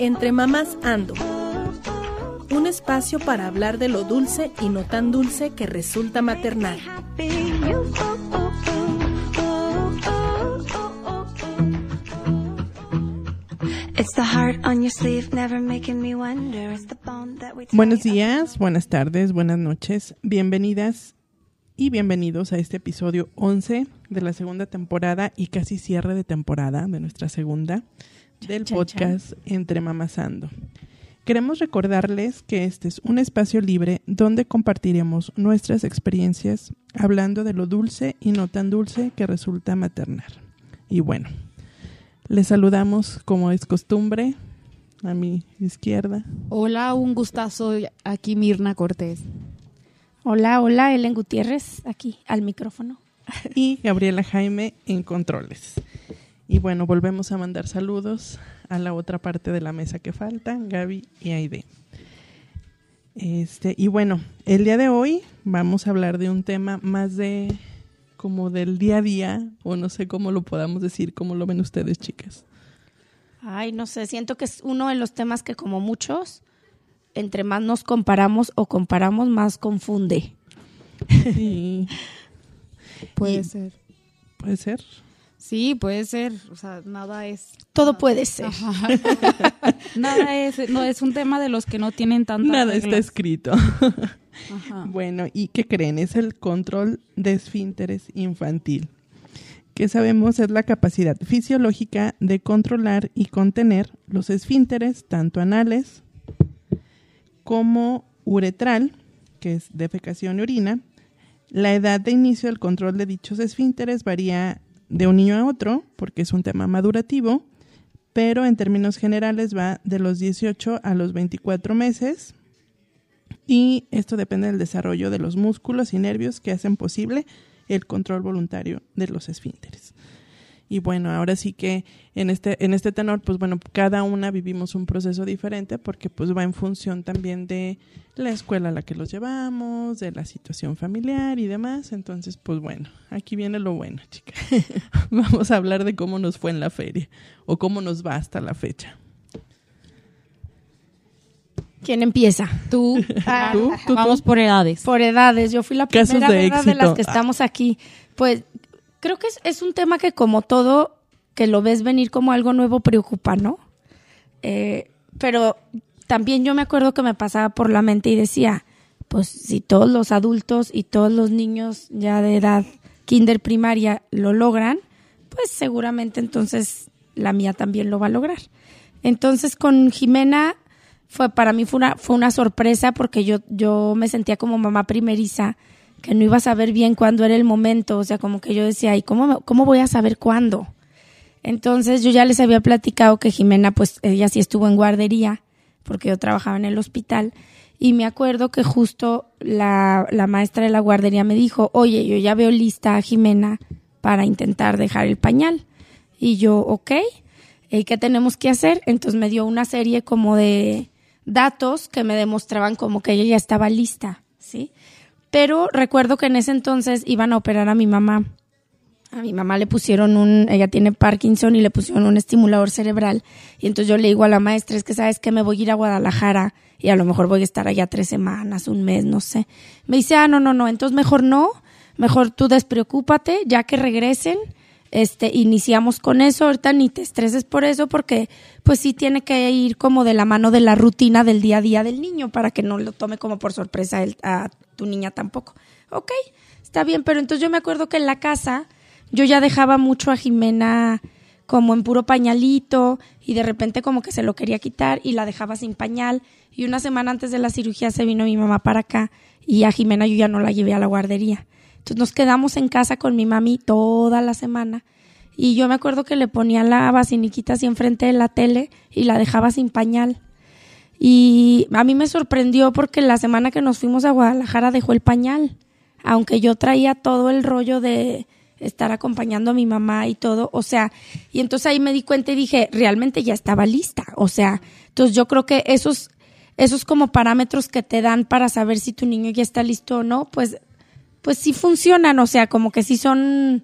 Entre Mamás Ando. Un espacio para hablar de lo dulce y no tan dulce que resulta maternal. Buenos días, buenas tardes, buenas noches. Bienvenidas y bienvenidos a este episodio 11 de la segunda temporada y casi cierre de temporada de nuestra segunda del podcast Entre Mamasando. Queremos recordarles que este es un espacio libre donde compartiremos nuestras experiencias hablando de lo dulce y no tan dulce que resulta maternar. Y bueno, les saludamos como es costumbre a mi izquierda. Hola, un gustazo. Aquí Mirna Cortés. Hola, hola, Ellen Gutiérrez, aquí al micrófono. Y Gabriela Jaime en controles. Y bueno, volvemos a mandar saludos a la otra parte de la mesa que falta, Gaby y Aide. Este, y bueno, el día de hoy vamos a hablar de un tema más de como del día a día, o no sé cómo lo podamos decir, cómo lo ven ustedes, chicas. Ay, no sé, siento que es uno de los temas que como muchos, entre más nos comparamos o comparamos, más confunde. Sí. Puede ser. Puede ser. Sí, puede ser. O sea, nada es. Todo puede ser. nada es. No es un tema de los que no tienen tanta. Nada está escrito. Bueno, ¿y qué creen? Es el control de esfínteres infantil, que sabemos es la capacidad fisiológica de controlar y contener los esfínteres, tanto anales como uretral, que es defecación y orina. La edad de inicio del control de dichos esfínteres varía de un niño a otro, porque es un tema madurativo, pero en términos generales va de los 18 a los 24 meses y esto depende del desarrollo de los músculos y nervios que hacen posible el control voluntario de los esfínteres. Y bueno, ahora sí que en este, en este tenor, pues bueno, cada una vivimos un proceso diferente porque pues va en función también de la escuela a la que los llevamos, de la situación familiar y demás. Entonces, pues bueno, aquí viene lo bueno, chicas. Vamos a hablar de cómo nos fue en la feria o cómo nos va hasta la fecha. ¿Quién empieza? Tú. Ah, ¿Tú? ¿Tú? Vamos por edades. Por edades. Yo fui la primera de las que estamos aquí. Pues creo que es, es un tema que como todo, que lo ves venir como algo nuevo, preocupa, ¿no? Eh, pero también yo me acuerdo que me pasaba por la mente y decía, pues si todos los adultos y todos los niños ya de edad kinder primaria lo logran, pues seguramente entonces la mía también lo va a lograr. Entonces con Jimena fue para mí fue una, fue una sorpresa porque yo, yo me sentía como mamá primeriza, que no iba a saber bien cuándo era el momento, o sea, como que yo decía, ¿y cómo, cómo voy a saber cuándo? Entonces yo ya les había platicado que Jimena, pues ella sí estuvo en guardería, porque yo trabajaba en el hospital, y me acuerdo que justo la, la maestra de la guardería me dijo, oye, yo ya veo lista a Jimena para intentar dejar el pañal. Y yo, ok, ¿y qué tenemos que hacer? Entonces me dio una serie como de datos que me demostraban como que ella ya estaba lista. Pero recuerdo que en ese entonces iban a operar a mi mamá. A mi mamá le pusieron un, ella tiene Parkinson y le pusieron un estimulador cerebral. Y entonces yo le digo a la maestra, es que sabes que me voy a ir a Guadalajara y a lo mejor voy a estar allá tres semanas, un mes, no sé. Me dice, ah, no, no, no, entonces mejor no, mejor tú despreocúpate, ya que regresen, este, iniciamos con eso, ahorita ni te estreses por eso, porque pues sí tiene que ir como de la mano de la rutina del día a día del niño, para que no lo tome como por sorpresa él- a tu niña tampoco. Ok, está bien, pero entonces yo me acuerdo que en la casa yo ya dejaba mucho a Jimena como en puro pañalito y de repente como que se lo quería quitar y la dejaba sin pañal y una semana antes de la cirugía se vino mi mamá para acá y a Jimena yo ya no la llevé a la guardería. Entonces nos quedamos en casa con mi mami toda la semana y yo me acuerdo que le ponía la basiniquita así enfrente de la tele y la dejaba sin pañal. Y a mí me sorprendió porque la semana que nos fuimos a Guadalajara dejó el pañal, aunque yo traía todo el rollo de estar acompañando a mi mamá y todo, o sea, y entonces ahí me di cuenta y dije, realmente ya estaba lista, o sea, entonces yo creo que esos, esos como parámetros que te dan para saber si tu niño ya está listo o no, pues, pues sí funcionan, o sea, como que sí son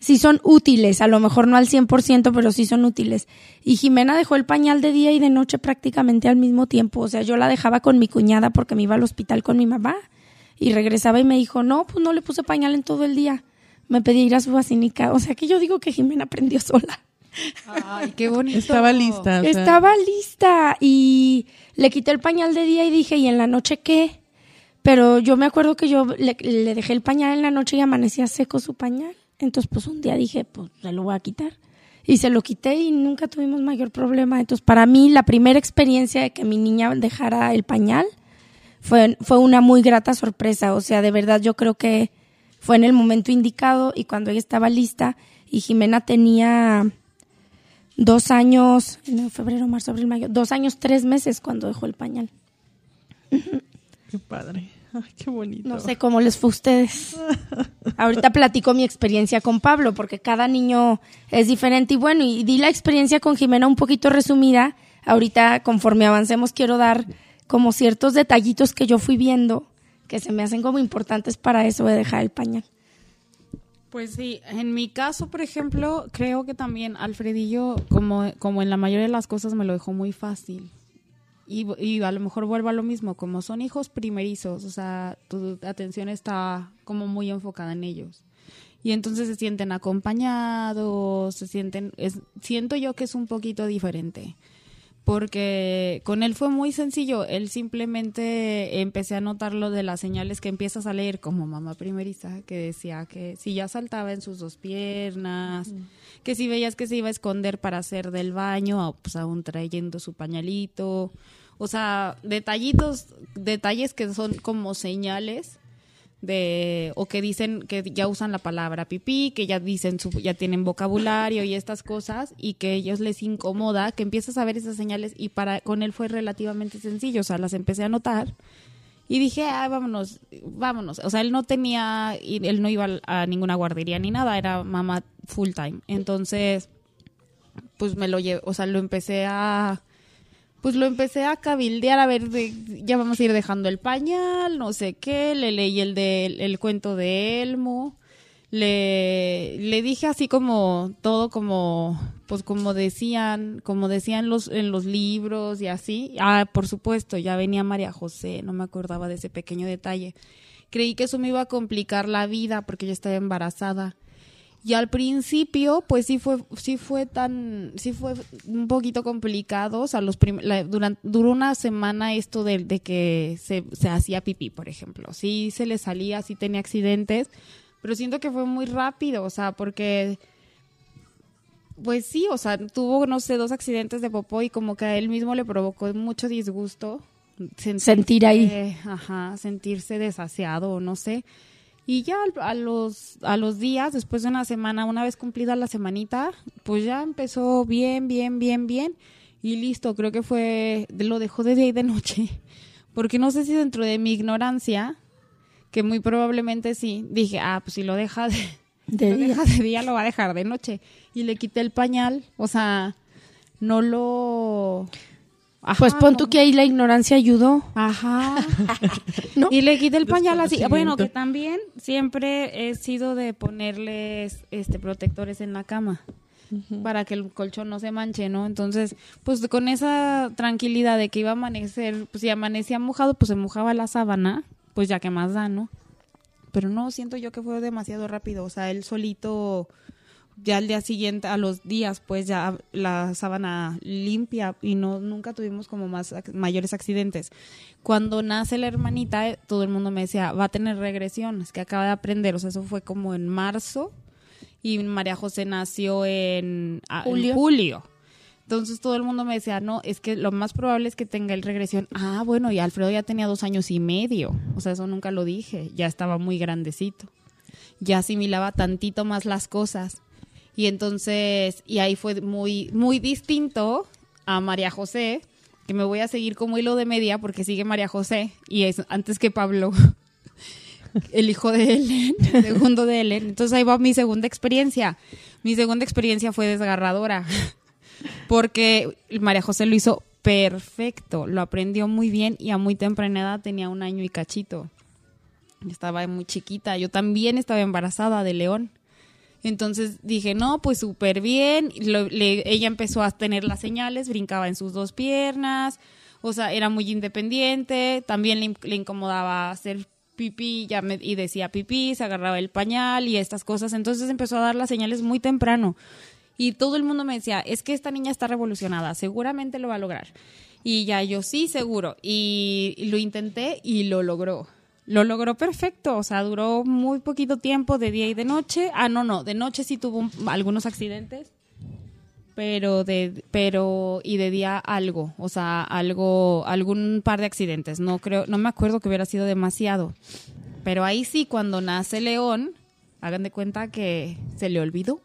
sí son útiles, a lo mejor no al 100%, pero sí son útiles. Y Jimena dejó el pañal de día y de noche prácticamente al mismo tiempo. O sea, yo la dejaba con mi cuñada porque me iba al hospital con mi mamá y regresaba y me dijo, no, pues no le puse pañal en todo el día. Me pedí ir a su vacinica. O sea, que yo digo que Jimena aprendió sola. Ay, qué bonito. Estaba lista. Estaba lista y le quité el pañal de día y dije, ¿y en la noche qué? Pero yo me acuerdo que yo le, le dejé el pañal en la noche y amanecía seco su pañal. Entonces, pues un día dije, pues se lo voy a quitar. Y se lo quité y nunca tuvimos mayor problema. Entonces, para mí, la primera experiencia de que mi niña dejara el pañal fue, fue una muy grata sorpresa. O sea, de verdad, yo creo que fue en el momento indicado y cuando ella estaba lista y Jimena tenía dos años, en febrero, marzo, abril, mayo, dos años, tres meses cuando dejó el pañal. Qué padre. Ay, qué bonito. No sé cómo les fue a ustedes. Ahorita platico mi experiencia con Pablo, porque cada niño es diferente. Y bueno, y di la experiencia con Jimena un poquito resumida. Ahorita, conforme avancemos, quiero dar como ciertos detallitos que yo fui viendo, que se me hacen como importantes para eso de dejar el pañal. Pues sí, en mi caso, por ejemplo, creo que también Alfredillo, como, como en la mayoría de las cosas, me lo dejó muy fácil. Y, a lo mejor vuelvo a lo mismo, como son hijos primerizos, o sea, tu atención está como muy enfocada en ellos. Y entonces se sienten acompañados, se sienten, es, siento yo que es un poquito diferente porque con él fue muy sencillo. Él simplemente empecé a notar lo de las señales que empiezas a leer como mamá primeriza, que decía que si ya saltaba en sus dos piernas, que si veías que se iba a esconder para hacer del baño, pues aún trayendo su pañalito. O sea, detallitos, detalles que son como señales de o que dicen que ya usan la palabra pipí, que ya dicen su, ya tienen vocabulario y estas cosas y que ellos les incomoda, que empiezas a ver esas señales y para con él fue relativamente sencillo, o sea, las empecé a notar y dije, ah, vámonos, vámonos. O sea, él no tenía, él no iba a ninguna guardería ni nada, era mamá full time. Entonces, pues me lo llevé, o sea, lo empecé a pues lo empecé a cabildear a ver de, ya vamos a ir dejando el pañal, no sé qué, le leí el de el cuento de Elmo, le, le dije así como todo como pues como decían, como decían los en los libros y así. Ah, por supuesto, ya venía María José, no me acordaba de ese pequeño detalle. Creí que eso me iba a complicar la vida porque yo estaba embarazada. Y al principio, pues sí fue, sí fue tan, sí fue un poquito complicado. O sea, los durante, duró una semana esto de, de que se, se, hacía pipí, por ejemplo. Sí se le salía, sí tenía accidentes, pero siento que fue muy rápido, o sea, porque, pues sí, o sea, tuvo, no sé, dos accidentes de popó y como que a él mismo le provocó mucho disgusto. Sentir ahí. Ajá, sentirse desasiado, no sé. Y ya a los, a los días, después de una semana, una vez cumplida la semanita, pues ya empezó bien, bien, bien, bien. Y listo, creo que fue, lo dejó de día y de noche. Porque no sé si dentro de mi ignorancia, que muy probablemente sí, dije, ah, pues si lo deja de, de, día. Deja de día, lo va a dejar de noche. Y le quité el pañal, o sea, no lo pues pon tú que ahí la ignorancia ayudó. Ajá. Y le quité el pañal así. Bueno, que también siempre he sido de ponerles este protectores en la cama para que el colchón no se manche, ¿no? Entonces, pues con esa tranquilidad de que iba a amanecer, pues si amanecía mojado, pues se mojaba la sábana, pues ya que más da, ¿no? Pero no, siento yo que fue demasiado rápido, o sea, él solito ya al día siguiente, a los días, pues ya la sábana limpia y no nunca tuvimos como más mayores accidentes. Cuando nace la hermanita, eh, todo el mundo me decía, va a tener regresión, es que acaba de aprender, o sea, eso fue como en marzo y María José nació en julio. En julio. Entonces todo el mundo me decía, no, es que lo más probable es que tenga el regresión. Ah, bueno, y Alfredo ya tenía dos años y medio. O sea, eso nunca lo dije. Ya estaba muy grandecito. Ya asimilaba tantito más las cosas. Y entonces, y ahí fue muy, muy distinto a María José, que me voy a seguir como hilo de media porque sigue María José y es antes que Pablo, el hijo de Ellen, segundo de Ellen. Entonces ahí va mi segunda experiencia. Mi segunda experiencia fue desgarradora porque María José lo hizo perfecto, lo aprendió muy bien y a muy temprana edad tenía un año y cachito. Estaba muy chiquita, yo también estaba embarazada de León Entonces dije, no, pues súper bien. ella empezó a tener las señales, brincaba en sus dos piernas, o sea, era muy independiente, también le, incomodaba hacer pipí ya y decía pipí, se agarraba el pañal y estas cosas. Entonces empezó a dar las señales muy temprano. Y todo el mundo me decía, es que esta niña está revolucionada, seguramente lo va a lograr. Y ya yo sí, seguro. Y lo intenté y lo logró. Lo logró perfecto, o sea, duró muy poquito tiempo de día y de noche. Ah, no, no, de noche sí tuvo algunos accidentes, pero de pero y de día algo, o sea, algo algún par de accidentes. No creo, no me acuerdo que hubiera sido demasiado. Pero ahí sí cuando nace León, hagan de cuenta que se le olvidó.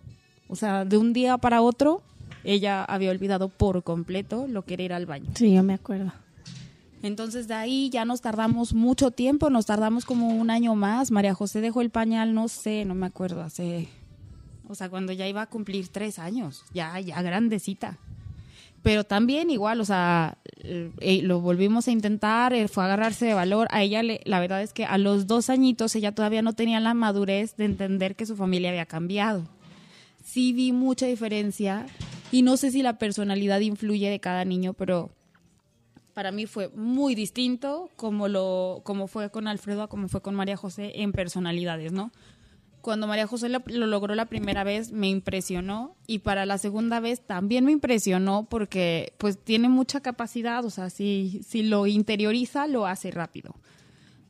O sea, de un día para otro ella había olvidado por completo lo que era ir al baño. Sí, yo me acuerdo. Entonces de ahí ya nos tardamos mucho tiempo, nos tardamos como un año más. María José dejó el pañal, no sé, no me acuerdo, hace, o sea, cuando ya iba a cumplir tres años, ya, ya grandecita. Pero también igual, o sea, eh, eh, lo volvimos a intentar, eh, fue agarrarse de valor. A ella, le, la verdad es que a los dos añitos ella todavía no tenía la madurez de entender que su familia había cambiado. Sí vi mucha diferencia y no sé si la personalidad influye de cada niño, pero para mí fue muy distinto como lo como fue con Alfredo como fue con María José en personalidades, ¿no? Cuando María José lo, logró la primera vez me impresionó. Y para la segunda vez también me impresionó porque pues tiene mucha capacidad, o sea, si, si lo interioriza lo hace rápido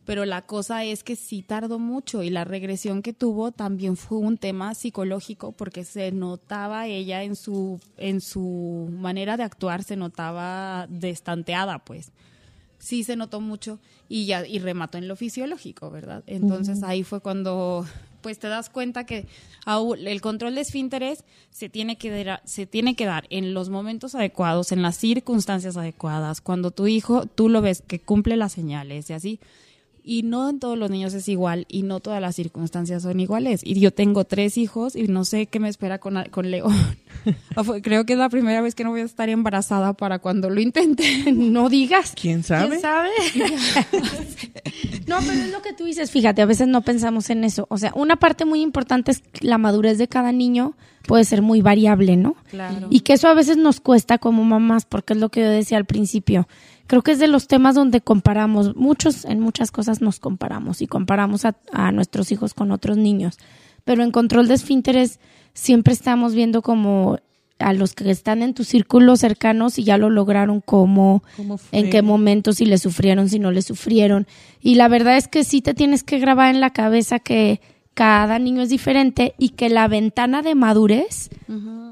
pero la cosa es que sí tardó mucho y la regresión que tuvo también fue un tema psicológico porque se notaba ella en su en su manera de actuar se notaba destanteada pues. Sí se notó mucho y ya y remató en lo fisiológico verdad entonces ahí fue cuando pues te das cuenta que el control de esfínteres se tiene que dar, se tiene que dar en los momentos adecuados en las circunstancias adecuadas cuando tu hijo tú lo ves que cumple las señales y así y no en todos los niños es igual y no todas las circunstancias son iguales. Y yo tengo tres hijos y no sé qué me espera con, con León. Creo que es la primera vez que no voy a estar embarazada para cuando lo intente. no digas. ¿Quién sabe? ¿Quién sabe? no, pero es lo que tú dices. Fíjate, a veces no pensamos en eso. O sea, una parte muy importante es la madurez de cada niño puede ser muy variable, ¿no? Claro. Y que eso a veces nos cuesta como mamás, porque es lo que yo decía al principio creo que es de los temas donde comparamos, muchos, en muchas cosas nos comparamos y comparamos a, nuestros hijos con otros niños, pero en control de esfínteres siempre estamos viendo como a los que están en tu círculo cercanos y ya lo lograron cómo, en qué momentos, si le sufrieron, si no le sufrieron. Y la verdad es que sí te tienes que grabar en la cabeza que cada niño es diferente y que la ventana de madurez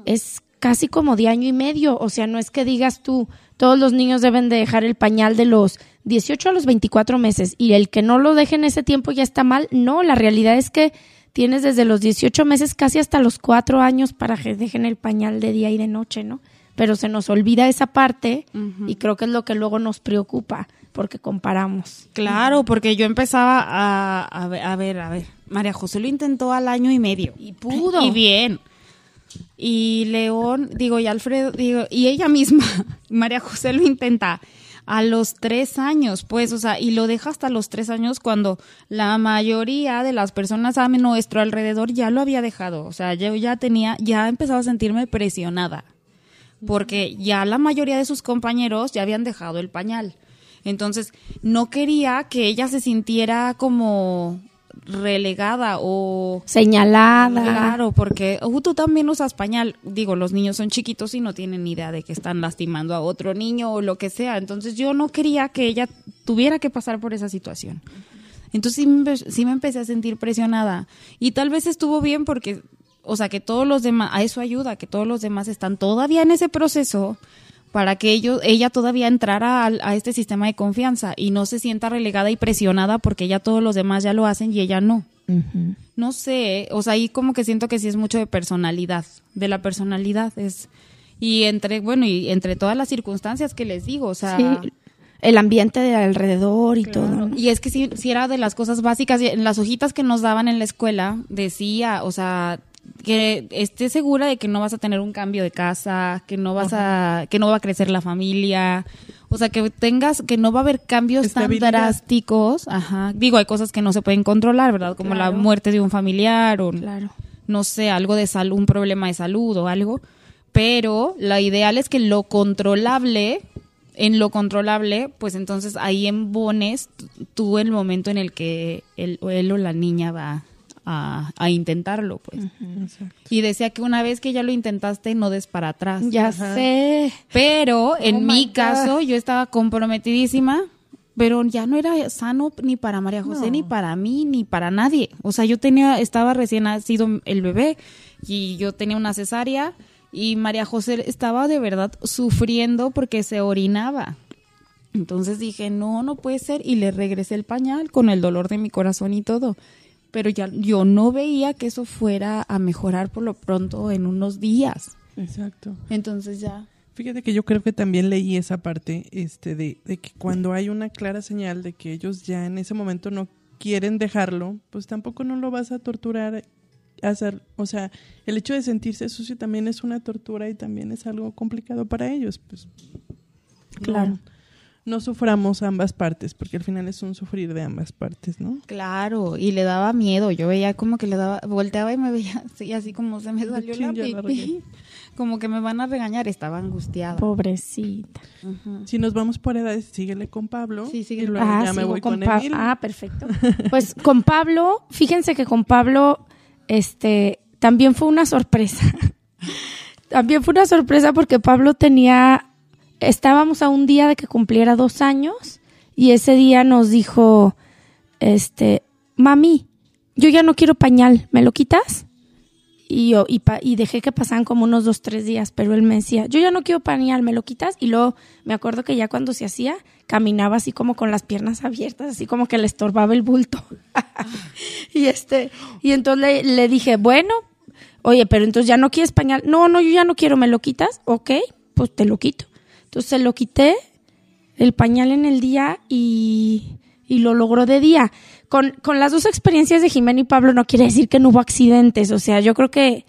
es casi como de año y medio. O sea, no es que digas tú, todos los niños deben de dejar el pañal de los 18 a los 24 meses y el que no lo deje en ese tiempo ya está mal. No, la realidad es que tienes desde los 18 meses casi hasta los 4 años para que dejen el pañal de día y de noche, ¿no? Pero se nos olvida esa parte y creo que es lo que luego nos preocupa porque comparamos. Claro, porque yo empezaba a, a, ver, a ver, a ver, María José lo intentó al año y medio. Y pudo. Y bien. Y León, digo, y Alfredo, digo, y ella misma, María José lo intenta a los tres años, pues, o sea, y lo deja hasta los tres años cuando la mayoría de las personas a nuestro alrededor ya lo había dejado. O sea, yo ya tenía, ya empezaba a sentirme presionada, porque ya la mayoría de sus compañeros ya habían dejado el pañal. Entonces, no quería que ella se sintiera como relegada o señalada. Claro, porque uh, tú también usas pañal. Digo, los niños son chiquitos y no tienen ni idea de que están lastimando a otro niño o lo que sea. Entonces yo no quería que ella tuviera que pasar por esa situación. Entonces sí me, empecé a sentir presionada. Y tal vez estuvo bien porque, o sea, que todos los demás, a eso ayuda, que todos los demás están todavía en ese proceso para que ellos, ella todavía entrara a, este sistema de confianza y no se sienta relegada y presionada porque ya todos los demás ya lo hacen y ella no. No sé, o sea, ahí como que siento que sí es mucho de personalidad, de la personalidad es y entre bueno y entre todas las circunstancias que les digo, o sea, el ambiente de alrededor y todo. Y es que si sí, era de las cosas básicas, en las hojitas que nos daban en la escuela decía, o sea, que estés segura de que no vas a tener un cambio de casa, que no vas a, que no va a crecer la familia, o sea, que tengas, que no va a haber cambios tan drásticos, ajá. Digo, hay cosas que no se pueden controlar, ¿verdad? Como la muerte de un familiar o... Claro. no sé, algo de salud, un problema de salud o algo, pero lo ideal es que lo controlable, en lo controlable, pues entonces ahí embones tú el momento en el que él, él o la niña va a, intentarlo, pues. y decía que una vez que ya lo intentaste, no des para atrás. Ya sé. Pero oh en mi caso, yo estaba comprometidísima, pero ya no era sano ni para María José, ni para mí, ni para nadie. O sea, yo tenía, estaba recién nacido el bebé y yo tenía una cesárea y María José estaba de verdad sufriendo porque se orinaba. Entonces dije, no, no puede ser. Y le regresé el pañal con el dolor de mi corazón y todo pero ya yo no veía que eso fuera a mejorar por lo pronto en unos días. Exacto. Entonces ya. Fíjate que yo creo que también leí esa parte, este, de, de que cuando hay una clara señal de que ellos ya en ese momento no quieren dejarlo, pues tampoco no lo vas a torturar hacer, o sea, el hecho de sentirse sucio también es una tortura y también es algo complicado para ellos, pues. Claro no suframos ambas partes, porque al final es un sufrir de ambas partes, ¿no? Claro, y le daba miedo, yo veía como que le daba, volteaba y me veía así, así como se me salió la pipí, como que me van a regañar, estaba angustiada. Pobrecita. Si nos vamos por edades, síguele con Pablo. Sí, síguele. Y luego ah, ya me voy con, Emil. Ah, perfecto. Pues con Pablo, fíjense que con Pablo, este, también fue una sorpresa. también fue una sorpresa porque Pablo tenía estábamos a un día de que cumpliera dos años y ese día nos dijo, este, mami, yo ya no quiero pañal, ¿me lo quitas? Y yo, y, y dejé que pasaran como unos dos, tres días, pero él me decía, yo ya no quiero pañal, ¿me lo quitas? Y luego me acuerdo que ya cuando se hacía, caminaba así como con las piernas abiertas, así como que le estorbaba el bulto. y este, y entonces le, le dije, bueno, oye, pero entonces ya no quieres pañal. No, no, yo ya no quiero, ¿me lo quitas? Ok, pues te lo quito. Entonces lo quité, el pañal en el día y, lo logró de día. Con, con las dos experiencias de Jimena y Pablo no quiere decir que no hubo accidentes. O sea, yo creo que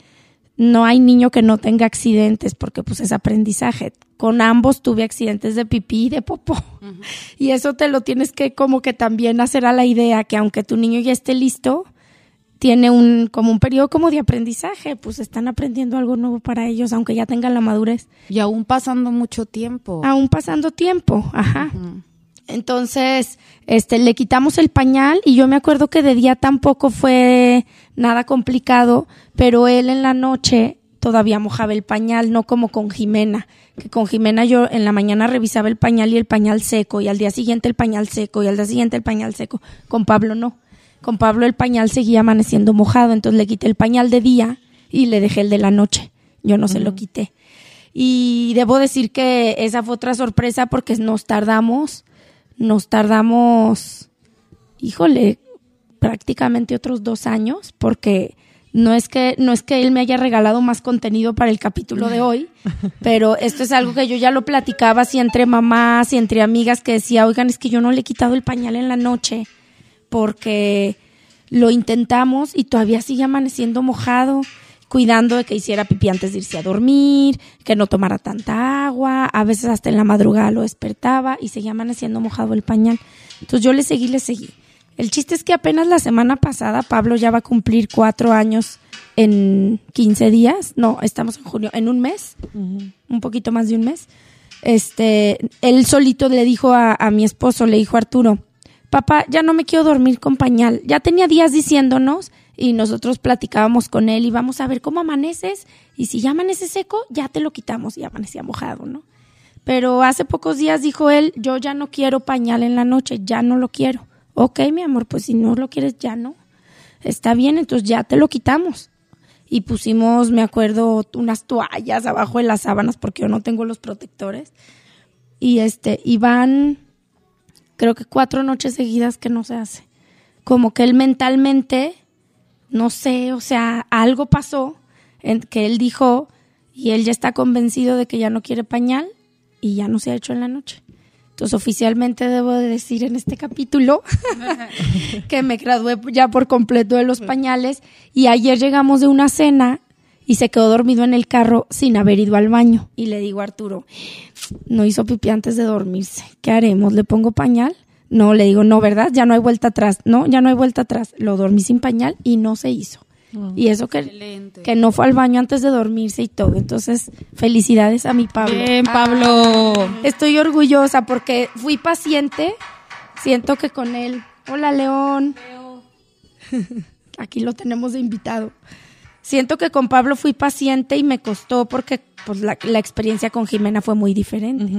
no hay niño que no tenga accidentes porque pues es aprendizaje. Con ambos tuve accidentes de pipí y de popó. Y eso te lo tienes que como que también hacer a la idea que aunque tu niño ya esté listo, tiene un como un periodo como de aprendizaje, pues están aprendiendo algo nuevo para ellos, aunque ya tengan la madurez. Y aún pasando mucho tiempo. Aún pasando tiempo, ajá. Entonces, este, le quitamos el pañal y yo me acuerdo que de día tampoco fue nada complicado, pero él en la noche todavía mojaba el pañal, no como con Jimena, que con Jimena yo en la mañana revisaba el pañal y el pañal seco, y al día siguiente el pañal seco, y al día siguiente el pañal seco. Con Pablo no con Pablo el pañal seguía amaneciendo mojado, entonces le quité el pañal de día y le dejé el de la noche. Yo no se lo quité. Y debo decir que esa fue otra sorpresa porque nos tardamos, nos tardamos, híjole, prácticamente otros dos años porque no es que no es que él me haya regalado más contenido para el capítulo de hoy, pero esto es algo que yo ya lo platicaba así entre mamás y entre amigas que decía, oigan, es que yo no le he quitado el pañal en la noche porque lo intentamos y todavía sigue amaneciendo mojado, cuidando de que hiciera pipí antes de irse a dormir, que no tomara tanta agua, a veces hasta en la madrugada lo despertaba y seguía amaneciendo mojado el pañal. Entonces yo le seguí, le seguí. El chiste es que apenas la semana pasada Pablo ya va a cumplir cuatro años en 15 días, no, estamos en junio, en un mes, un poquito más de un mes. Este, él solito le dijo a, a mi esposo, le dijo a Arturo, papá, ya no me quiero dormir con pañal. Ya tenía días diciéndonos y nosotros platicábamos con él y vamos a ver cómo amaneces y si ya amanece seco, ya te lo quitamos y amanecía mojado, ¿no? Pero hace pocos días dijo él, yo ya no quiero pañal en la noche, ya no lo quiero. Ok, mi amor, pues si no lo quieres, ya no. Está bien, entonces ya te lo quitamos. Y pusimos, me acuerdo, unas toallas abajo de las sábanas porque yo no tengo los protectores. Y este, y van creo que cuatro noches seguidas que no se hace. Como que él mentalmente, no sé, o sea, algo pasó en que él dijo y él ya está convencido de que ya no quiere pañal y ya no se ha hecho en la noche. Entonces oficialmente debo de decir en este capítulo que me gradué ya por completo de los pañales y ayer llegamos de una cena y se quedó dormido en el carro sin haber ido al baño. Y le digo a Arturo, no hizo pipí antes de dormirse. ¿Qué haremos? ¿Le pongo pañal? No, le digo, no, ¿verdad? Ya no hay vuelta atrás. No, ya no hay vuelta atrás. Lo dormí sin pañal y no se hizo. Y eso que, que no fue al baño antes de dormirse y todo. Entonces, felicidades a mi Pablo. Bien, Pablo. estoy orgullosa porque fui paciente. Siento que con él. Hola, León. Aquí lo tenemos de invitado. Siento que con Pablo fui paciente y me costó porque pues, la, experiencia con Jimena fue muy diferente.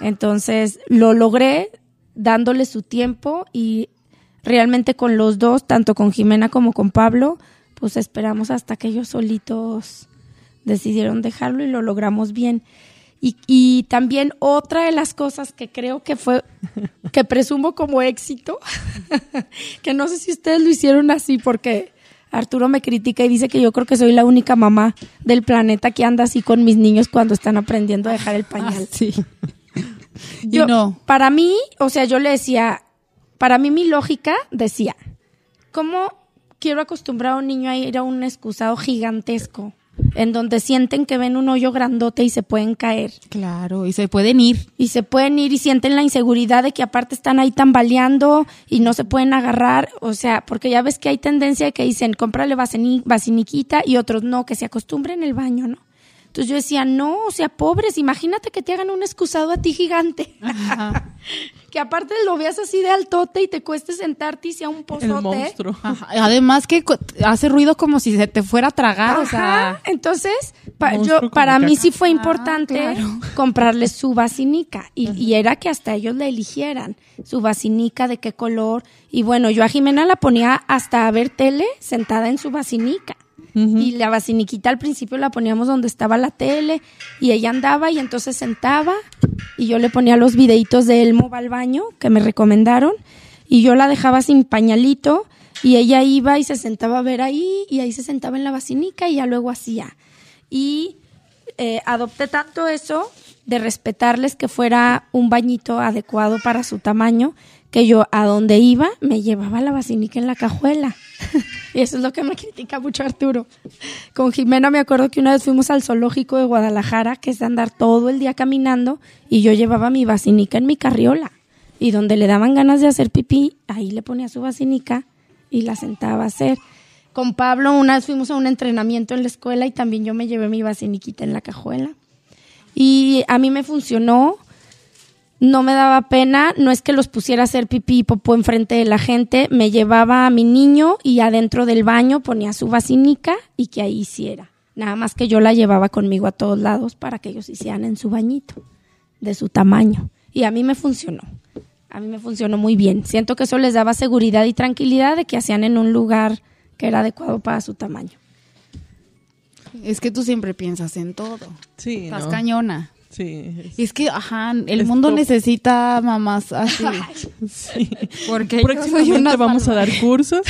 Entonces, lo logré dándole su tiempo y realmente con los dos, tanto con Jimena como con Pablo, pues esperamos hasta que ellos solitos decidieron dejarlo y lo logramos bien. Y, y, también otra de las cosas que creo que fue, que presumo como éxito, que no sé si ustedes lo hicieron así porque Arturo me critica y dice que yo creo que soy la única mamá del planeta que anda así con mis niños cuando están aprendiendo a dejar el pañal. Ah, sí. Yo, no. Para mí, o sea, yo le decía, para mí mi lógica decía, ¿cómo quiero acostumbrar a un niño a ir a un excusado gigantesco? En donde sienten que ven un hoyo grandote y se pueden caer. Claro, y se pueden ir. Y se pueden ir y sienten la inseguridad de que aparte están ahí tambaleando y no se pueden agarrar, o sea, porque ya ves que hay tendencia de que dicen, cómprale vasiniquita y otros no, que se acostumbren el baño, ¿no? Entonces yo decía, no, o sea, pobres, imagínate que te hagan un excusado a ti gigante. que aparte lo veas así de altote y te cueste sentarte y sea un pozote. El monstruo. Además que hace ruido como si se te fuera a tragar, o sea. Entonces, yo, para mí sí fue importante ah, comprarles su basinica y, y, era que hasta ellos la eligieran, su basinica, de qué color. Y bueno, yo a Jimena la ponía hasta a ver tele sentada en su Y la basiniquita al principio la poníamos donde estaba la tele y ella andaba y entonces sentaba y yo le ponía los videitos de Elmo va al baño que me recomendaron y yo la dejaba sin pañalito y ella iba y se sentaba a ver ahí y ahí se sentaba en la basinica y ya luego hacía. Y eh, adopté tanto eso de respetarles que fuera un bañito adecuado para su tamaño que yo a donde iba me llevaba la basinica en la cajuela. Y eso es lo que me critica mucho Arturo. Con Jimena me acuerdo que una vez fuimos al zoológico de Guadalajara, que es de andar todo el día caminando, y yo llevaba mi basinica en mi carriola. Y donde le daban ganas de hacer pipí, ahí le ponía su basinica y la sentaba a hacer. Con Pablo una vez fuimos a un entrenamiento en la escuela y también yo me llevé mi basiniquita en la cajuela. Y a mí me funcionó no me daba pena, no es que los pusiera a hacer pipí y popó enfrente de la gente, me llevaba a mi niño y adentro del baño ponía su basinica y que ahí hiciera. Nada más que yo la llevaba conmigo a todos lados para que ellos hicieran en su bañito, de su tamaño. Y a mí me funcionó. A mí me funcionó muy bien. Siento que eso les daba seguridad y tranquilidad de que hacían en un lugar que era adecuado para su tamaño. Es que tú siempre piensas en todo. Sí. Estás cañona. Sí. Es, que, ajá, el mundo necesita mamás así. sí. Porque próximamente vamos a dar cursos.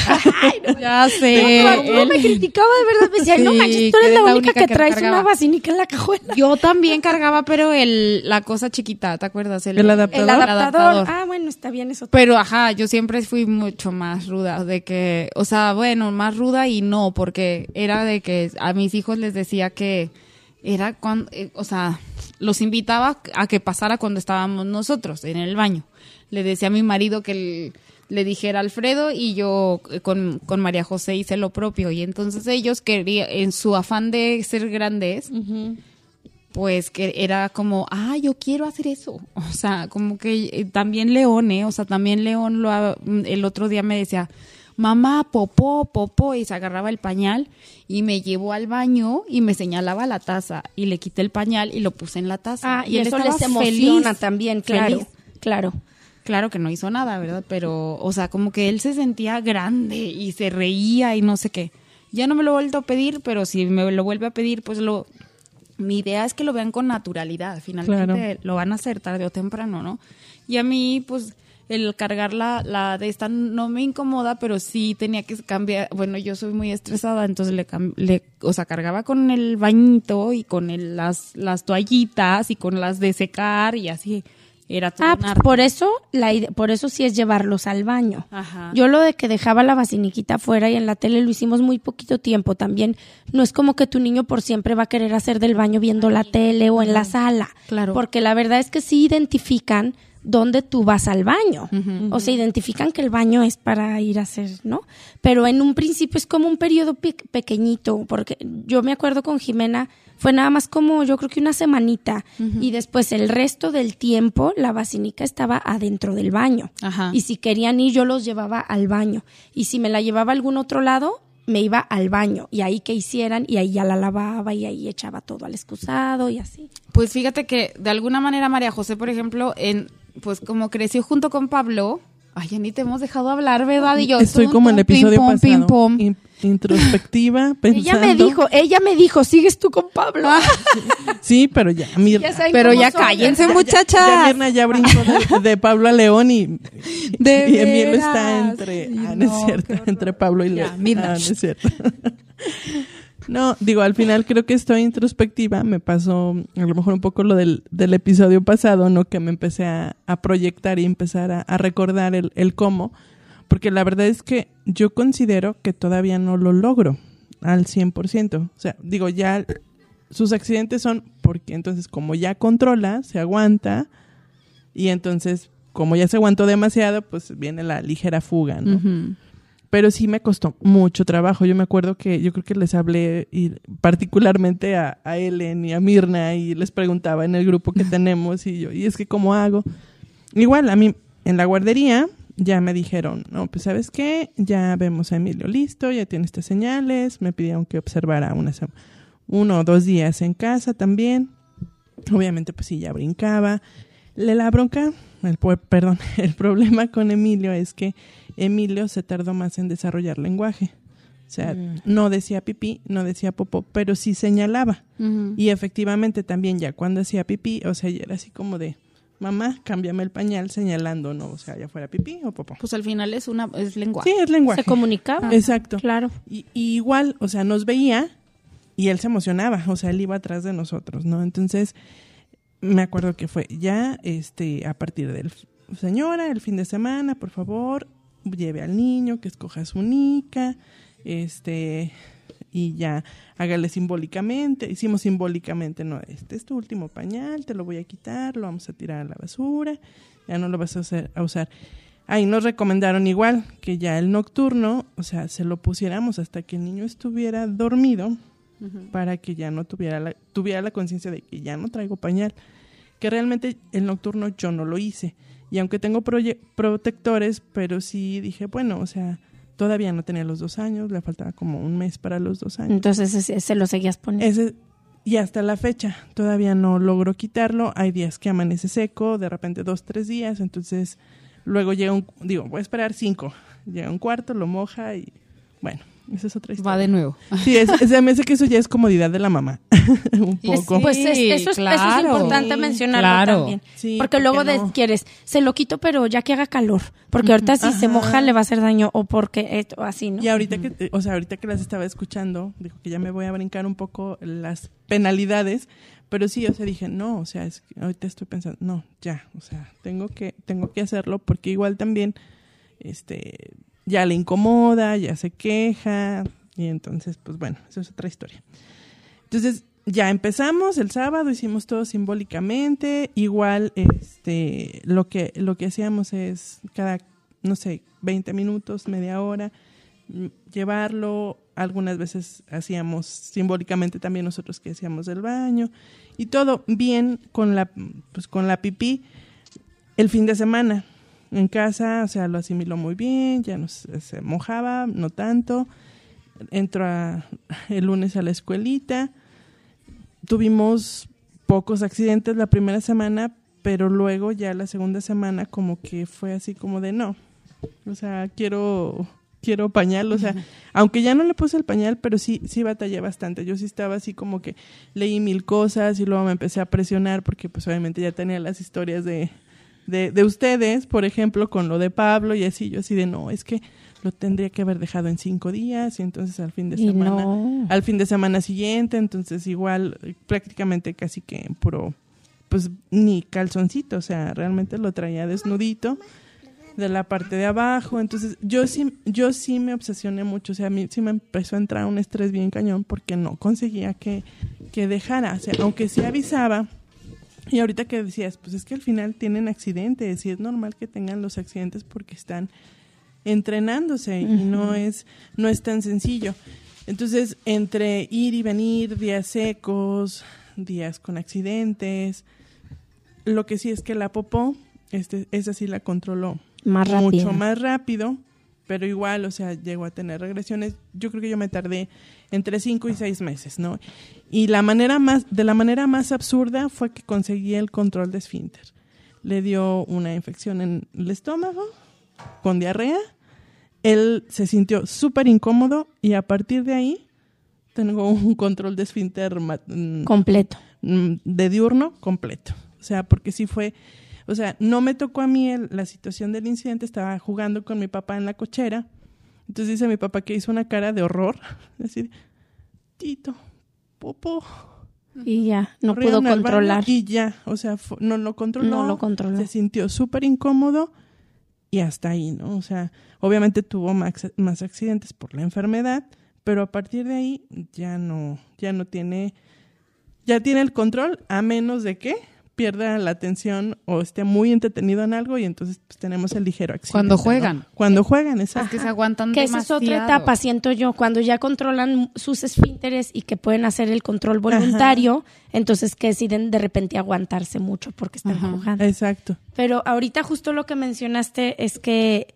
Ya sé. No, me criticaba de verdad. Me decía, no manches, tú eres la, única, que, traes una basinica en la cajuela. Yo también cargaba, pero el, la cosa chiquita, ¿te acuerdas? El, adaptador. El adaptador. Ah, bueno, está bien eso. Pero, ajá, yo siempre fui mucho más ruda. De que, o sea, bueno, más ruda y no, porque era de que a mis hijos les decía que era cuando, eh, o sea, los invitaba a que pasara cuando estábamos nosotros en el baño. Le decía a mi marido que le dijera Alfredo y yo eh, con, María José hice lo propio. Y entonces ellos querían, en su afán de ser grandes, pues que era como, ah, yo quiero hacer eso. O sea, como que eh, también León, ¿eh? O sea, también León lo, el otro día me decía, mamá, popó, popó, y se agarraba el pañal y me llevó al baño y me señalaba la taza y le quité el pañal y lo puse en la taza. Ah, y, eso les emociona también, claro, claro. Claro que no hizo nada, ¿verdad? Pero, o sea, como que él se sentía grande y se reía y no sé qué. Ya no me lo he vuelto a pedir, pero si me lo vuelve a pedir, pues lo... Mi idea es que lo vean con naturalidad. Finalmente lo van a hacer tarde o temprano, ¿no? Y a mí, pues el cargar la, la de esta no me incomoda, pero sí tenía que cambiar. Bueno, yo soy muy estresada, entonces le, le o sea, cargaba con el bañito y con el, las, las toallitas y con las de secar y así. Era todo ah, pues, por eso, la, por eso sí es llevarlos al baño. Ajá. Yo lo de que dejaba la basiniquita afuera y en la tele lo hicimos muy poquito tiempo también. No es como que tu niño por siempre va a querer hacer del baño viendo la tele o en la sala. Claro. Porque la verdad es que sí identifican dónde tú vas al baño. O sea, identifican que el baño es para ir a hacer, ¿no? Pero en un principio es como un periodo pequeñito, porque yo me acuerdo con Jimena, fue nada más como yo creo que una semanita y después el resto del tiempo la vacinica estaba adentro del baño. Y si querían ir yo los llevaba al baño y si me la llevaba a algún otro lado me iba al baño y ahí que hicieran y ahí ya la lavaba y ahí echaba todo al excusado y así. Pues fíjate que de alguna manera María José, por ejemplo, en pues como creció junto con Pablo, ay, ya ni te hemos dejado hablar, ¿verdad? Y yo estoy como en el episodio pasado, introspectiva, pensando. Ella me dijo, ella me dijo, sigues tú con Pablo. sí, pero ya, Mirna, pero ya cállense, muchachas. Ya, Mirna ya brincó de, Pablo a León y, de y Emilio está entre, ah, no, es cierto, entre Pablo y León. Ah, no es cierto. No, digo, al final creo que estoy introspectiva. Me pasó a lo mejor un poco lo del, del episodio pasado, ¿no? Que me empecé a, proyectar y empezar a, recordar el, el, cómo. Porque la verdad es que yo considero que todavía no lo logro al 100%. O sea, digo, ya sus accidentes son porque entonces como ya controla, se aguanta y entonces como ya se aguantó demasiado, pues viene la ligera fuga, ¿no? Pero sí me costó mucho trabajo. Yo me acuerdo que yo creo que les hablé y particularmente a, a Ellen y a Mirna y les preguntaba en el grupo que tenemos y yo, y es que cómo hago. Igual a mí en la guardería ya me dijeron, no, pues sabes qué, ya vemos a Emilio listo, ya tiene estas señales, me pidieron que observara una, uno o dos días en casa también. Obviamente pues sí, ya brincaba. Le la bronca, el, perdón, el problema con Emilio es que Emilio se tardó más en desarrollar lenguaje. O sea, mm. no decía pipí, no decía popó, pero sí señalaba. Y efectivamente también ya cuando hacía pipí, o sea, ya era así como de, mamá, cámbiame el pañal señalando, no, o sea, ya fuera pipí o popó. Pues al final es una, es lenguaje. Sí, es lenguaje. Se comunicaba. Exacto. Claro. Y, igual, o sea, nos veía y él se emocionaba, o sea, él iba atrás de nosotros, ¿no? Entonces, me acuerdo que fue ya, este, a partir del, señora, el fin de semana, por favor, lleve al niño, que escoja su nica, este, y ya hágale simbólicamente, hicimos simbólicamente, no, este es tu último pañal, te lo voy a quitar, lo vamos a tirar a la basura, ya no lo vas a, hacer, a usar. Ahí nos recomendaron igual que ya el nocturno, o sea, se lo pusiéramos hasta que el niño estuviera dormido para que ya no tuviera la, tuviera la conciencia de que ya no traigo pañal. Que realmente el nocturno yo no lo hice. Y aunque tengo protectores, pero sí dije, bueno, o sea, todavía no tenía los dos años, le faltaba como un mes para los dos años. Entonces se lo seguías poniendo. y hasta la fecha todavía no logro quitarlo. Hay días que amanece seco, de repente dos, tres días, entonces luego llega un, digo, voy a esperar cinco. Llega un cuarto, lo moja y bueno, esa es otra historia. Va de nuevo. Sí, es, me hace que eso ya es comodidad de la mamá. un poco. pues eso, es, importante mencionarlo también. porque luego quieres, se lo quito, pero ya que haga calor. Porque ahorita si se moja le va a hacer daño o porque esto, así, ¿no? Y ahorita que, o sea, ahorita que las estaba escuchando, dijo que ya me voy a brincar un poco las penalidades. Pero sí, o sea, dije, no, o sea, es ahorita estoy pensando, no, ya, o sea, tengo que, tengo que hacerlo porque igual también, este, ya le incomoda, ya se queja, y entonces, pues bueno, eso es otra historia. Entonces, ya empezamos el sábado, hicimos todo simbólicamente, igual este lo que lo que hacíamos es cada no sé, 20 minutos, media hora mm, llevarlo, algunas veces hacíamos simbólicamente también nosotros que hacíamos del baño y todo bien con la pues con la pipí el fin de semana en casa, o sea, lo asimiló muy bien, ya no se, mojaba, no tanto. Entró el lunes a la escuelita. Tuvimos pocos accidentes la primera semana, pero luego ya la segunda semana como que fue así como de no. O sea, quiero quiero pañal, o sea, aunque ya no le puse el pañal, pero sí sí batallé bastante. Yo sí estaba así como que leí mil cosas y luego me empecé a presionar porque pues obviamente ya tenía las historias de de, de ustedes, por ejemplo, con lo de Pablo y así, yo así de no, es que lo tendría que haber dejado en cinco días y entonces al fin de semana, al fin de semana siguiente, entonces igual prácticamente casi que en puro, pues ni calzoncito, o sea, realmente lo traía desnudito de la parte de abajo, entonces yo sí, yo sí me obsesioné mucho, o sea, a mí sí me empezó a entrar un estrés bien cañón porque no conseguía que, que dejara, o sea, aunque sí avisaba, Y ahorita que decías, pues es que al final tienen accidentes y es normal que tengan los accidentes porque están entrenándose y no es no es tan sencillo. Entonces, entre ir y venir, días secos, días con accidentes, lo que sí es que la popó, este, esa sí la controló Más rápido. mucho más rápido, pero igual, o sea, llegó a tener regresiones. Yo creo que yo me tardé entre cinco y seis meses, ¿no? Y la manera más, de la manera más absurda fue que conseguí el control de esfínter. Le dio una infección en el estómago, con diarrea. Él se sintió súper incómodo y a partir de ahí tengo un control de esfínter mm, Completo. mm, de diurno completo. O sea, porque sí fue, o sea, no me tocó a mí el- la situación del incidente, estaba jugando con mi papá en la cochera. Entonces dice mi papá que hizo una cara de horror, así, Tito, popó. Y ya, no corrieron pudo controlar. Y ya, o sea, no lo controló. No lo controló. Se sintió súper incómodo y hasta ahí, ¿no? O sea, obviamente tuvo más, más accidentes por la enfermedad, pero a partir de ahí ya no, ya no tiene, ya tiene el control, a menos de que pierda la atención o esté muy entretenido en algo y entonces pues, tenemos el ligero accidente. Cuando ¿no? juegan. Cuando juegan, Es exacto. que se aguantan Que esa es otra etapa, siento yo, cuando ya controlan sus esfínteres y que pueden hacer el control voluntario, entonces que deciden de repente aguantarse mucho porque están Ajá. jugando. Exacto. Pero ahorita justo lo que mencionaste es que,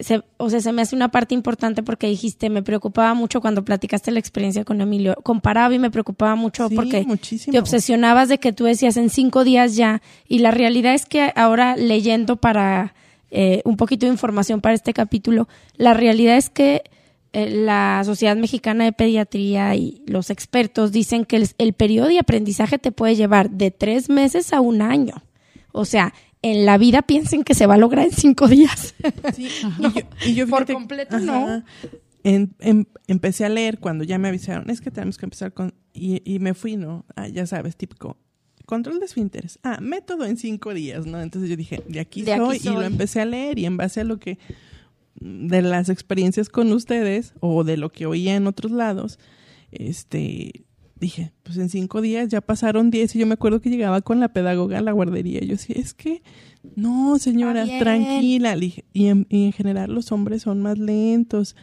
se, o sea, se me hace una parte importante porque dijiste, me preocupaba mucho cuando platicaste la experiencia con Emilio. Comparaba y me preocupaba mucho Sí, porque muchísimo. te obsesionabas de que tú decías en cinco días ya. Y la realidad es que ahora leyendo para eh, un poquito de información para este capítulo, la realidad es que eh, la Sociedad Mexicana de Pediatría y los expertos dicen que el, el periodo de aprendizaje te puede llevar de tres meses a un año. O sea, en la vida piensen que se va a lograr en cinco días. Sí, y yo, y yo Por completo, no. En- em- empecé a leer cuando ya me avisaron, es que tenemos que empezar con... Y, y me fui, ¿no? Ah, ya sabes, típico. Control de esfínteres. Ah, método en cinco días, ¿no? Entonces yo dije, de aquí, De aquí soy, y lo empecé a leer y en base a lo que... De las experiencias con ustedes o de lo que oía en otros lados, este... Dije, pues en cinco días ya pasaron diez y yo me acuerdo que llegaba con la pedagoga a la guardería. y Yo decía, es que no, señora, tranquila. Dije, y en, y en general los hombres son más lentos.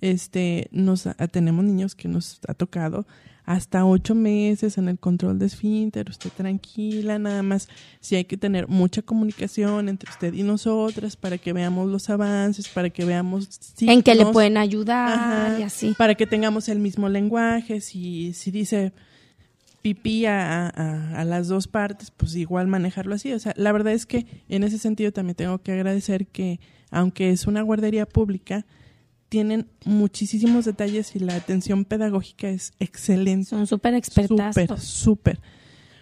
Este, nos a- tenemos niños que nos ha tocado hasta ocho meses en el control de esfínter. Usted tranquila, nada más. Si hay que tener mucha comunicación entre usted y nosotras para que veamos los avances, para que veamos en que le signos, pueden ayudar Ajá, y así. para que tengamos el mismo lenguaje. Si, si dice pipí a, a- a las dos partes, pues igual manejarlo así. O sea, la verdad es que en ese sentido también tengo que agradecer que, aunque es una guardería pública, tienen muchísimos detalles y la atención pedagógica es excelente. Son súper expertas. Súper, súper.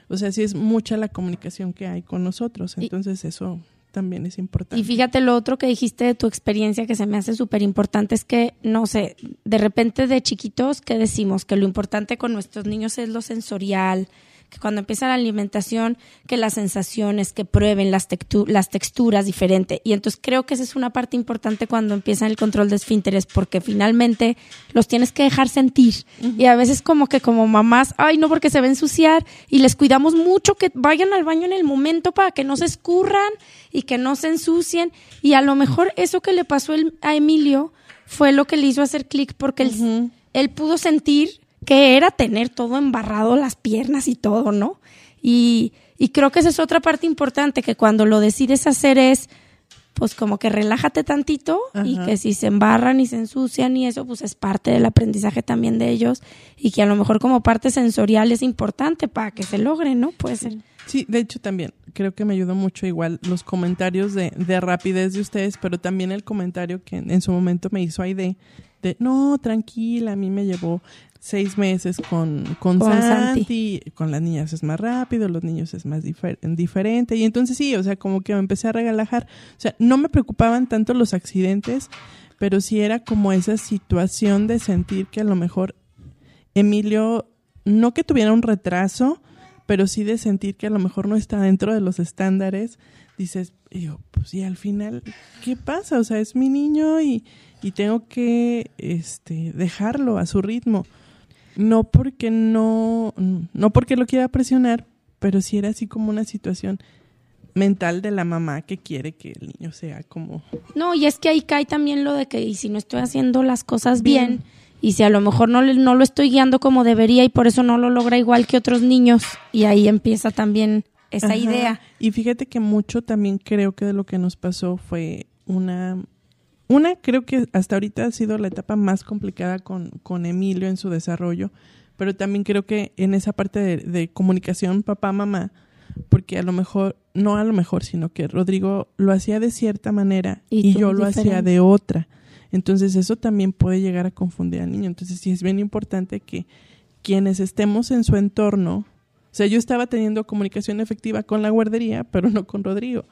O sea, sí es mucha la comunicación que hay con nosotros. Y- Entonces eso también es importante. Y fíjate lo otro que dijiste de tu experiencia que se me hace súper importante es que, no sé, de repente de chiquitos, ¿qué decimos? Que lo importante con nuestros niños es lo sensorial, que cuando empieza la alimentación, que las sensaciones, que prueben las, tectu- las texturas diferentes. Y entonces creo que esa es una parte importante cuando empieza el control de esfínteres, porque finalmente los tienes que dejar sentir. Y a veces como que como mamás, ay no, porque se va a ensuciar y les cuidamos mucho que vayan al baño en el momento para que no se escurran y que no se ensucien. Y a lo mejor eso que le pasó el- a Emilio fue lo que le hizo hacer clic porque él, él pudo sentir que era tener todo embarrado, las piernas y todo, ¿no? Y, y creo que esa es otra parte importante, que cuando lo decides hacer es, pues como que relájate tantito y que si se embarran y se ensucian y eso, pues es parte del aprendizaje también de ellos y que a lo mejor como parte sensorial es importante para que se logre, ¿no? Puede ser. Sí, de hecho también creo que me ayudó mucho igual los comentarios de, de rapidez de ustedes, pero también el comentario que en, en su momento me hizo Aide de no, tranquila, a mí me llevó seis meses con, con, Con Santi, con las niñas es más rápido, los niños es más difer- diferente, y entonces sí, o sea, como que me empecé a relajar, o sea, no me preocupaban tanto los accidentes, pero sí era como esa situación de sentir que a lo mejor Emilio, no que tuviera un retraso, pero sí de sentir que a lo mejor no está dentro de los estándares, dices, y yo, pues y al final, ¿qué pasa? O sea, es mi niño y, y tengo que este, dejarlo a su ritmo. No porque no, no porque lo quiera presionar, pero sí era así como una situación mental de la mamá que quiere que el niño sea como... No, y es que ahí cae también lo de que y si no estoy haciendo las cosas bien, y si a lo mejor no, no lo estoy guiando como debería y por eso no lo logra igual que otros niños, y ahí empieza también esa idea. Y fíjate que mucho también creo que de lo que nos pasó fue una... Una, creo que hasta ahorita ha sido la etapa más complicada con, con Emilio en su desarrollo, pero también creo que en esa parte de, de comunicación papá-mamá, porque a lo mejor, no a lo mejor, sino que Rodrigo lo hacía de cierta manera y, yo lo hacía de otra. Entonces eso también puede llegar a confundir al niño. Entonces sí es bien importante que quienes estemos en su entorno, o sea, yo estaba teniendo comunicación efectiva con la guardería, pero no con Rodrigo.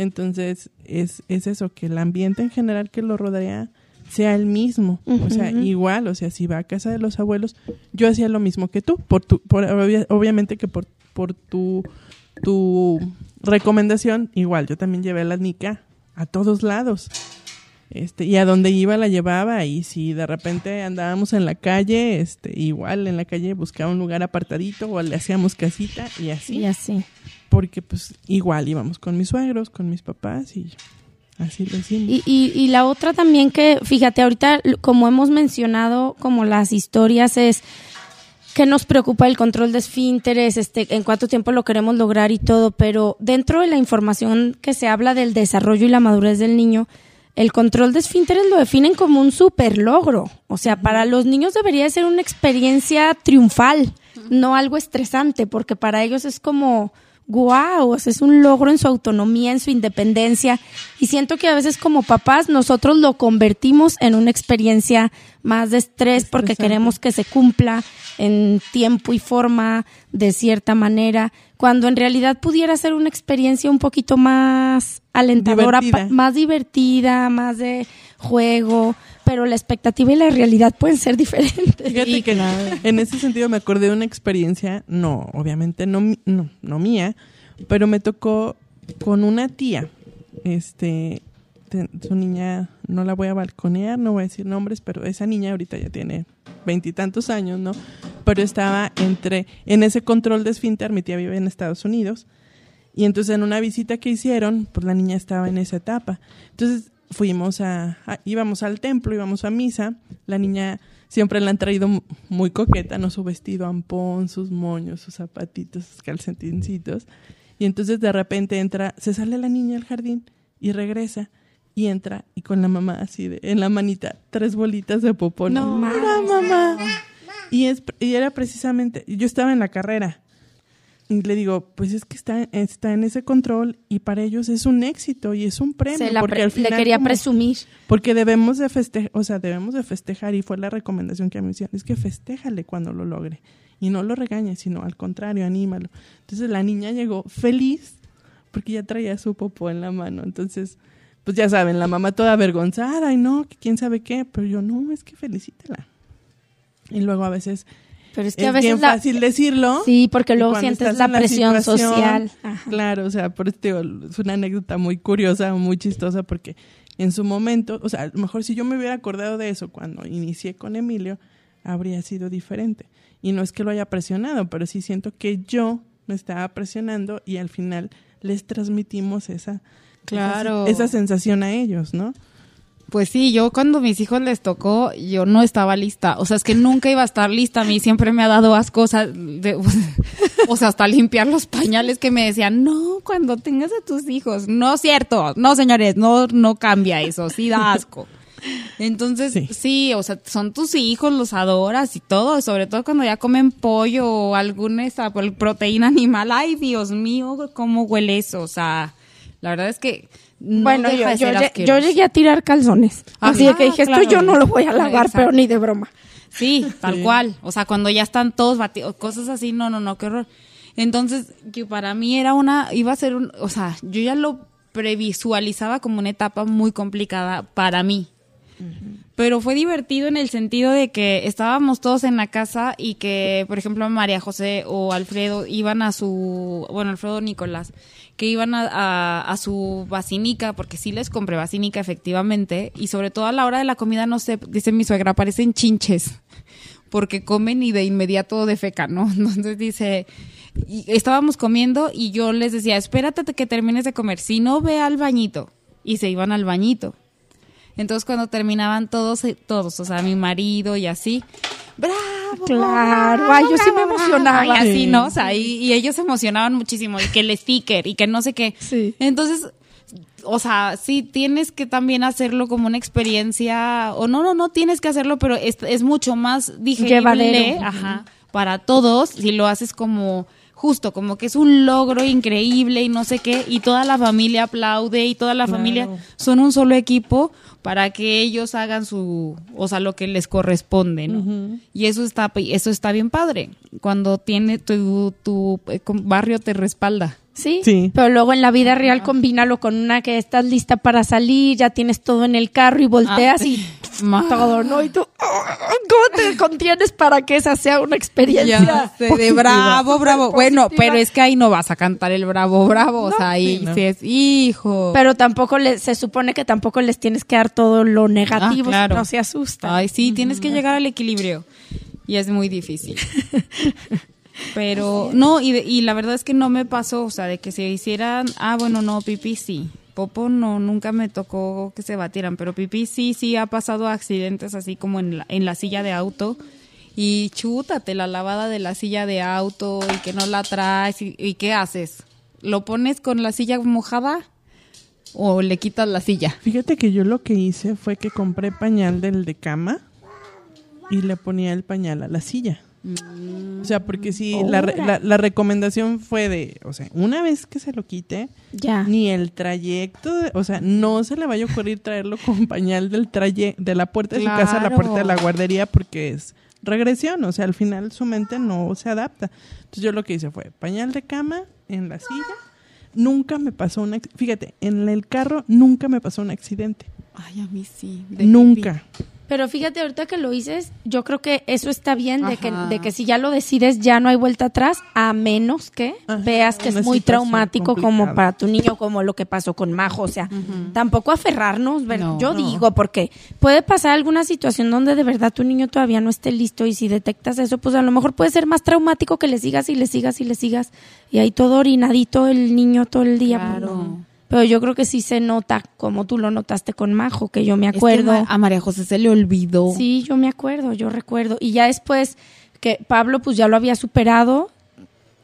Entonces es, es eso, que el ambiente en general que lo rodea sea el mismo, o sea, igual, o sea, si va a casa de los abuelos, yo hacía lo mismo que tú, por tu, por, obviamente que por, por tu tu recomendación, igual, yo también llevé a la Nica a todos lados. Este, y a donde iba la llevaba y si de repente andábamos en la calle, este, igual en la calle buscaba un lugar apartadito o le hacíamos casita y así. Y así. Porque pues igual íbamos con mis suegros, con mis papás y así lo hicimos. Y, y, y la otra también que, fíjate, ahorita como hemos mencionado, como las historias es que nos preocupa el control de esfínteres, este, en cuánto tiempo lo queremos lograr y todo, pero dentro de la información que se habla del desarrollo y la madurez del niño, el control de esfínteres lo definen como un super logro. O sea, para los niños debería ser una experiencia triunfal, no algo estresante, porque para ellos es como, wow, es un logro en su autonomía, en su independencia. Y siento que a veces como papás nosotros lo convertimos en una experiencia más de estrés porque queremos que se cumpla en tiempo y forma de cierta manera, cuando en realidad pudiera ser una experiencia un poquito más alentadora, más divertida, más de juego, pero la expectativa y la realidad pueden ser diferentes. Fíjate que en ese sentido me acordé de una experiencia, no, obviamente no, no, no mía, pero me tocó con una tía, este, su niña, no la voy a balconear, no voy a decir nombres, pero esa niña ahorita ya tiene veintitantos años, ¿no? Pero estaba entre, en ese control de esfínter, mi tía vive en Estados Unidos, y entonces en una visita que hicieron, pues la niña estaba en esa etapa. Entonces fuimos a, íbamos al templo, íbamos a misa, la niña siempre la han traído muy coqueta, ¿no? Su vestido ampón, sus moños, sus zapatitos, sus calcetincitos. Y entonces de repente entra, se sale la niña al jardín y regresa y entra y con la mamá así de, en la manita, tres bolitas de popón. No, mamá. Y, es, y era precisamente, yo estaba en la carrera y le digo, pues es que está, está en ese control y para ellos es un éxito y es un premio. porque al final, le quería presumir. Porque debemos de festejar, o sea, debemos de festejar y fue la recomendación que me hicieron, es que festéjale cuando lo logre y no lo regañes, sino al contrario, anímalo. Entonces la niña llegó feliz porque ya traía su popó en la mano. Entonces, pues ya saben, la mamá toda avergonzada y no, quién sabe qué, pero yo no, es que felicítela. Y luego a veces pero es que a veces bien fácil decirlo. Sí, porque luego sientes la presión social. Claro, o sea, por esto es una anécdota muy curiosa, muy chistosa, porque en su momento, o sea, a lo mejor si yo me hubiera acordado de eso cuando inicié con Emilio, habría sido diferente. Y no es que lo haya presionado, pero sí siento que yo me estaba presionando y al final les transmitimos esa, claro. esa, sensación a ellos, ¿no? Pues sí, yo cuando a mis hijos les tocó, yo no estaba lista. O sea, es que nunca iba a estar lista. A mí siempre me ha dado asco, o sea, o sea, hasta limpiar los pañales que me decían, no, cuando tengas a tus hijos. No es cierto. No, señores, no, no cambia eso. Sí da asco. Entonces, sí. o sea, son tus hijos, los adoras y todo, sobre todo cuando ya comen pollo o alguna esa, proteína animal. Ay, Dios mío, cómo huele eso. O sea, la verdad es que bueno, yo, llegué a tirar calzones. así que dije, esto yo no lo voy a lavar, pero ni de broma. Sí, tal cual. O sea, cuando ya están todos batidos, cosas así, no, no, no, qué horror. Entonces, que para mí era una, iba a ser un, o sea, yo ya lo previsualizaba como una etapa muy complicada para mí. Pero fue divertido en el sentido de que estábamos todos en la casa y que, por ejemplo, María José o Alfredo iban a su, bueno, Alfredo Nicolás, que iban a, a, su vacinica, porque sí les compré vacinica efectivamente, y sobre todo a la hora de la comida, no sé, dice mi suegra, parecen chinches, porque comen y de inmediato defecan, ¿no? Entonces dice, y estábamos comiendo y yo les decía, espérate que termines de comer, si no ve al bañito. Y se iban al bañito. Entonces cuando terminaban todos, eh, todos, o sea, mi marido y así, bravo. Claro, ay, yo sí me emocionaba. Y así, ¿no? O sea, y, y ellos se emocionaban muchísimo, y que el sticker, y que no sé qué. Sí. Entonces, o sea, sí tienes que también hacerlo como una experiencia, o no, no, no tienes que hacerlo, pero es, es mucho más digerible, ajá, para todos si lo haces como justo, como que es un logro increíble y no sé qué, y toda la familia aplaude y toda la familia son un solo equipo para que ellos hagan su, o sea, lo que les corresponde, ¿no? Y eso está, eso está bien padre, cuando tiene tu, tu eh, barrio te respalda. ¿Sí? Sí. Pero luego en la vida real combínalo con una que estás lista para salir, ya tienes todo en el carro y volteas Ah, y Ma- todo, ¿no? Y tú, "Ah, ¿cómo te contienes para que esa sea una experiencia? Sé, de bravo, bravo. Bueno, pero es que ahí no vas a cantar el bravo, bravo. o sea, ahí Sí, no. es, hijo. Pero tampoco le, se supone que tampoco les tienes que dar todo lo negativo, Ah, claro. no se asustan. Ay, sí, tienes que llegar al equilibrio. Y es muy difícil. Pero, no, y, de- y la verdad es que no me pasó, o sea, de que se hicieran, ah, bueno, no, pipí sí. Popo no, nunca me tocó que se batieran, pero pipí sí, sí ha pasado accidentes así como en la, en la silla de auto. Y chútate la lavada de la silla de auto y que no la traes. ¿Y, y qué haces? ¿Lo pones con la silla mojada o le quitas la silla? Fíjate que yo lo que hice fue que compré pañal del de cama y le ponía el pañal a la silla. O sea, porque si la, la, la recomendación fue de, o sea, una vez que se lo quite, Ya. ni el trayecto, de- o sea, no se le vaya a ocurrir traerlo con pañal del traye de la puerta de su casa a la puerta de la Claro. guardería porque es regresión, o sea, al final su mente no se adapta. Entonces yo lo que hice fue pañal de cama en la silla. Nunca me pasó un, fíjate, en el carro nunca me pasó un accidente. Ay, a mí sí. de Nunca. Pero fíjate, ahorita que lo dices, yo creo que eso está bien, de que, de que si ya lo decides, ya no hay vuelta atrás, a menos que Ajá, veas que es muy traumático como para tu niño, como lo que pasó con Majo. O sea, tampoco aferrarnos, No. yo No. digo, porque puede pasar alguna situación donde de verdad tu niño todavía no esté listo y si detectas eso, pues a lo mejor puede ser más traumático que le sigas y le sigas y le sigas y ahí todo orinadito el niño todo el día. pues, Claro. no. Pero yo creo que sí se nota, como tú lo notaste con Majo, que yo me Es que acuerdo. A María José se le olvidó. Sí, yo me acuerdo, yo recuerdo. Y ya después que Pablo pues ya lo había superado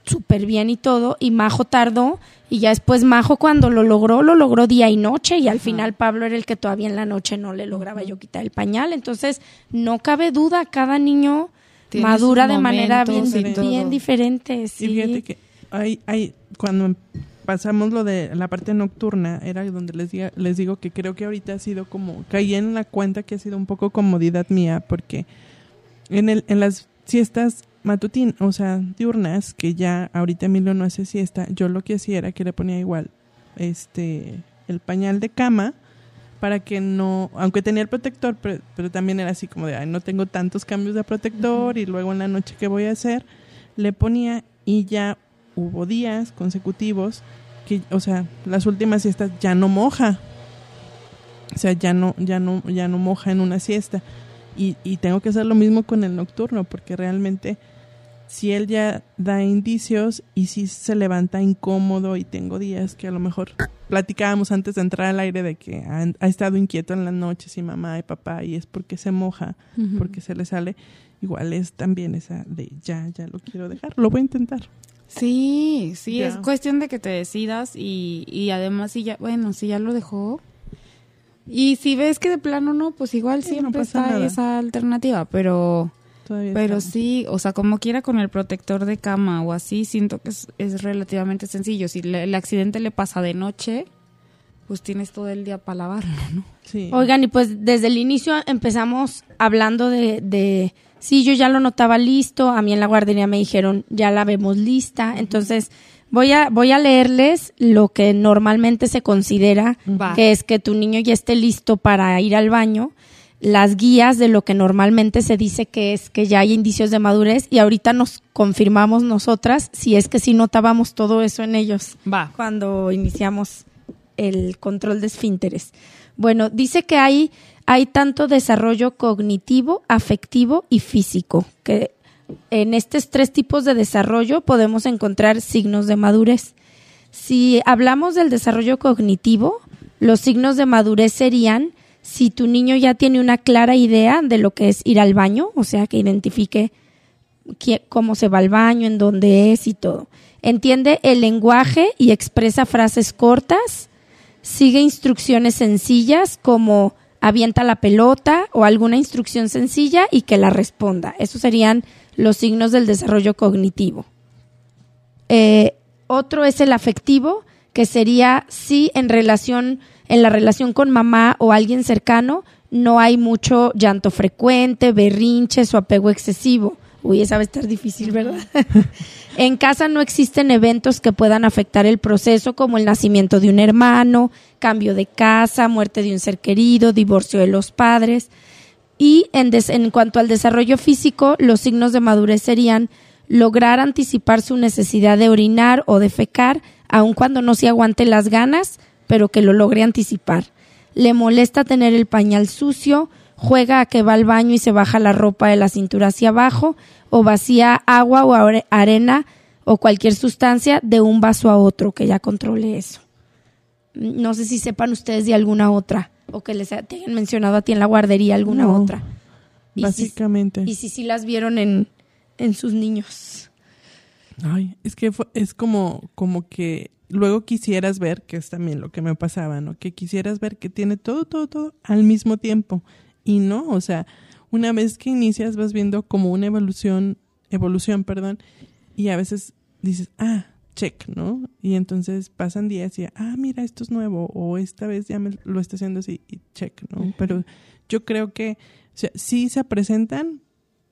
súper bien y todo, y Majo tardó, y ya después Majo cuando lo logró, lo logró día y noche, y al final Pablo era el que todavía en la noche no le lograba yo quitar el pañal. Entonces, no cabe duda, cada niño madura de manera bien, diferente. Sí. Y fíjate que hay, hay, cuando pasamos lo de la parte nocturna, era donde les, diga, les digo que creo que ahorita ha sido como, caí en la cuenta que ha sido un poco comodidad mía, porque en, el, en las siestas matutinas, o sea, diurnas, que ya ahorita Emilio no hace siesta, yo lo que hacía era que le ponía igual este el pañal de cama para que no, aunque tenía el protector, pero, pero también era así como de, ay, no tengo tantos cambios de protector y luego en la noche qué voy a hacer, le ponía y ya hubo días consecutivos que, o sea, las últimas siestas ya no moja. O sea, ya no, ya no, ya no moja en una siesta. Y, y tengo que hacer lo mismo con el nocturno, porque realmente si él ya da indicios y si se levanta incómodo y tengo días que a lo mejor platicábamos antes de entrar al aire de que ha, ha estado inquieto en las noches y mamá y papá y es porque se moja, porque se le sale, igual es también esa de ya, ya lo quiero dejar, lo voy a intentar. Sí, sí, Ya. es cuestión de que te decidas y, y además si ya, bueno, si ya lo dejó. Y si ves que de plano no, pues igual Sí, no siempre está nada. esa alternativa, pero Todavía pero sí, o sea, como quiera con el protector de cama o así, siento que es, es relativamente sencillo. Si le- el accidente le pasa de noche, pues tienes todo el día para lavarlo, ¿no? Sí. Oigan, y pues desde el inicio empezamos hablando de, de, sí, yo ya lo notaba listo, a mí en la guardería me dijeron, ya la vemos lista, entonces voy a, voy a leerles lo que normalmente se considera Va. que es que tu niño ya esté listo para ir al baño, las guías de lo que normalmente se dice que es que ya hay indicios de madurez y ahorita nos confirmamos nosotras si es que sí notábamos todo eso en ellos Va. cuando iniciamos el control de esfínteres. Bueno, dice que hay, hay tanto desarrollo cognitivo, afectivo y físico, que en estos tres tipos de desarrollo podemos encontrar signos de madurez. Si hablamos del desarrollo cognitivo, los signos de madurez serían si tu niño ya tiene una clara idea de lo que es ir al baño, o sea, que identifique cómo se va al baño, en dónde es y todo. Entiende el lenguaje y expresa frases cortas, sigue instrucciones sencillas como avienta la pelota o alguna instrucción sencilla y que la responda. Esos serían los signos del desarrollo cognitivo. Eh, otro es el afectivo, que sería si en relación, en la relación con mamá o alguien cercano, no hay mucho llanto frecuente, berrinches o apego excesivo. Uy, esa va a estar difícil, ¿verdad? en casa no existen eventos que puedan afectar el proceso, como el nacimiento de un hermano, cambio de casa, muerte de un ser querido, divorcio de los padres. Y en, en cuanto al desarrollo físico, los signos de madurez serían lograr anticipar su necesidad de orinar o de fecar, aun cuando no se aguante las ganas, pero que lo logre anticipar. Le molesta tener el pañal sucio, juega a que va al baño y se baja la ropa de la cintura hacia abajo, o vacía agua o arena o cualquier sustancia de un vaso a otro, que ya controle eso. No sé si sepan ustedes de alguna otra, o que les hayan mencionado a ti en la guardería alguna otra. básicamente. y si sí las vieron en, en sus niños. Ay, es que es como, como que luego quisieras ver, que es también lo que me pasaba, ¿no? Que quisieras ver que tiene todo, todo, todo al mismo tiempo. Y no, o sea, una vez que inicias vas viendo como una evolución, evolución, perdón, y a veces dices, ah, check, ¿no? Y entonces pasan días y, ah, mira, esto es nuevo, o esta vez ya me lo está haciendo así, y check, ¿no? Pero yo creo que, o sea, sí se presentan,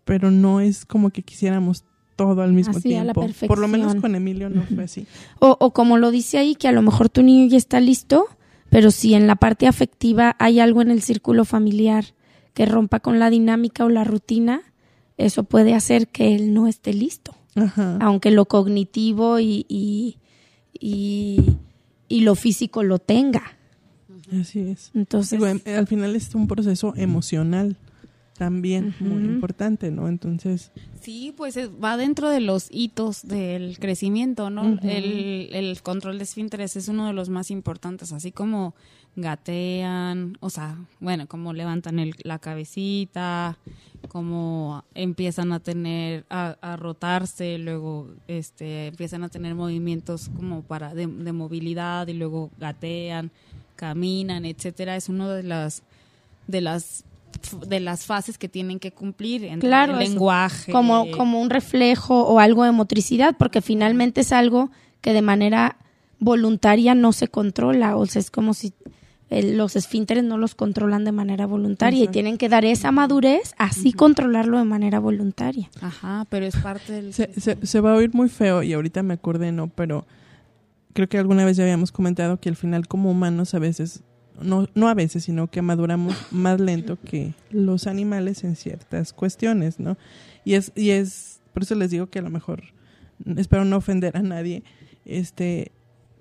pero no es como que quisiéramos todo al mismo tiempo. Por lo menos con Emilio no fue así. O, o como lo dice ahí, que a lo mejor tu niño ya está listo, pero si en la parte afectiva hay algo en el círculo familiar que rompa con la dinámica o la rutina, eso puede hacer que él no esté listo. Aunque lo cognitivo y, y, y, lo físico lo tenga. Así es. Entonces, al final es un proceso emocional también muy importante, ¿no? Entonces... Sí, pues va dentro de los hitos del crecimiento, ¿no? el, el, control de esfínteres es uno de los más importantes, así como gatean, o sea, bueno, como levantan el, la cabecita, como empiezan a tener, a, a, rotarse, luego este, empiezan a tener movimientos como para de, de movilidad y luego gatean, caminan, etcétera, es uno de las de las de las fases que tienen que cumplir en el lenguaje. Como, como un reflejo o algo de motricidad, porque finalmente es algo que de manera voluntaria no se controla, o sea, es como si los esfínteres no los controlan de manera voluntaria y tienen que dar esa madurez, así controlarlo de manera voluntaria. Ajá, pero es parte del... Se, se, va a oír muy feo y ahorita me acordé, ¿no? Pero creo que alguna vez ya habíamos comentado que al final como humanos a veces no, no a veces, sino que maduramos más lento que los animales en ciertas cuestiones, ¿no? Y es, y es, por eso les digo que a lo mejor, espero no ofender a nadie, este,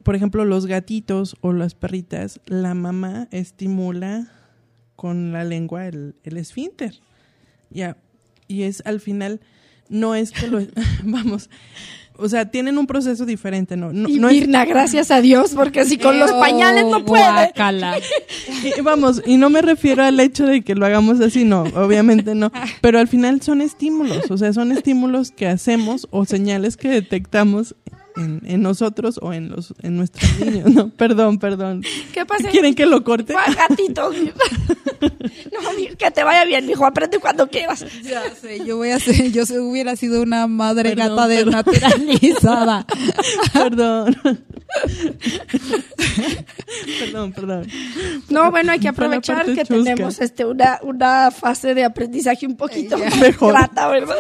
por ejemplo, los gatitos o las perritas, la mamá estimula con la lengua el, el esfínter. Ya, y es al final, no es que lo, vamos, o sea, tienen un proceso diferente, ¿no? no, y Mirna, gracias a Dios, porque si con los pañales no puede. y, vamos, y no me refiero al hecho de que lo hagamos así, no, obviamente no. Pero al final son estímulos, o sea, son estímulos que hacemos o señales que detectamos en, en, nosotros o en los en nuestros niños. No, perdón, perdón. ¿Qué pasa? ¿Quieren que lo corte? Gatito. no, que te vaya bien, hijo, aprende cuando quieras. Ya sé, yo voy a ser, yo hubiera sido una madre gata desnaturalizada. perdón. perdón, perdón. No, bueno, hay que aprovechar que tenemos este una, una fase de aprendizaje un poquito mejor. Grata, ¿verdad?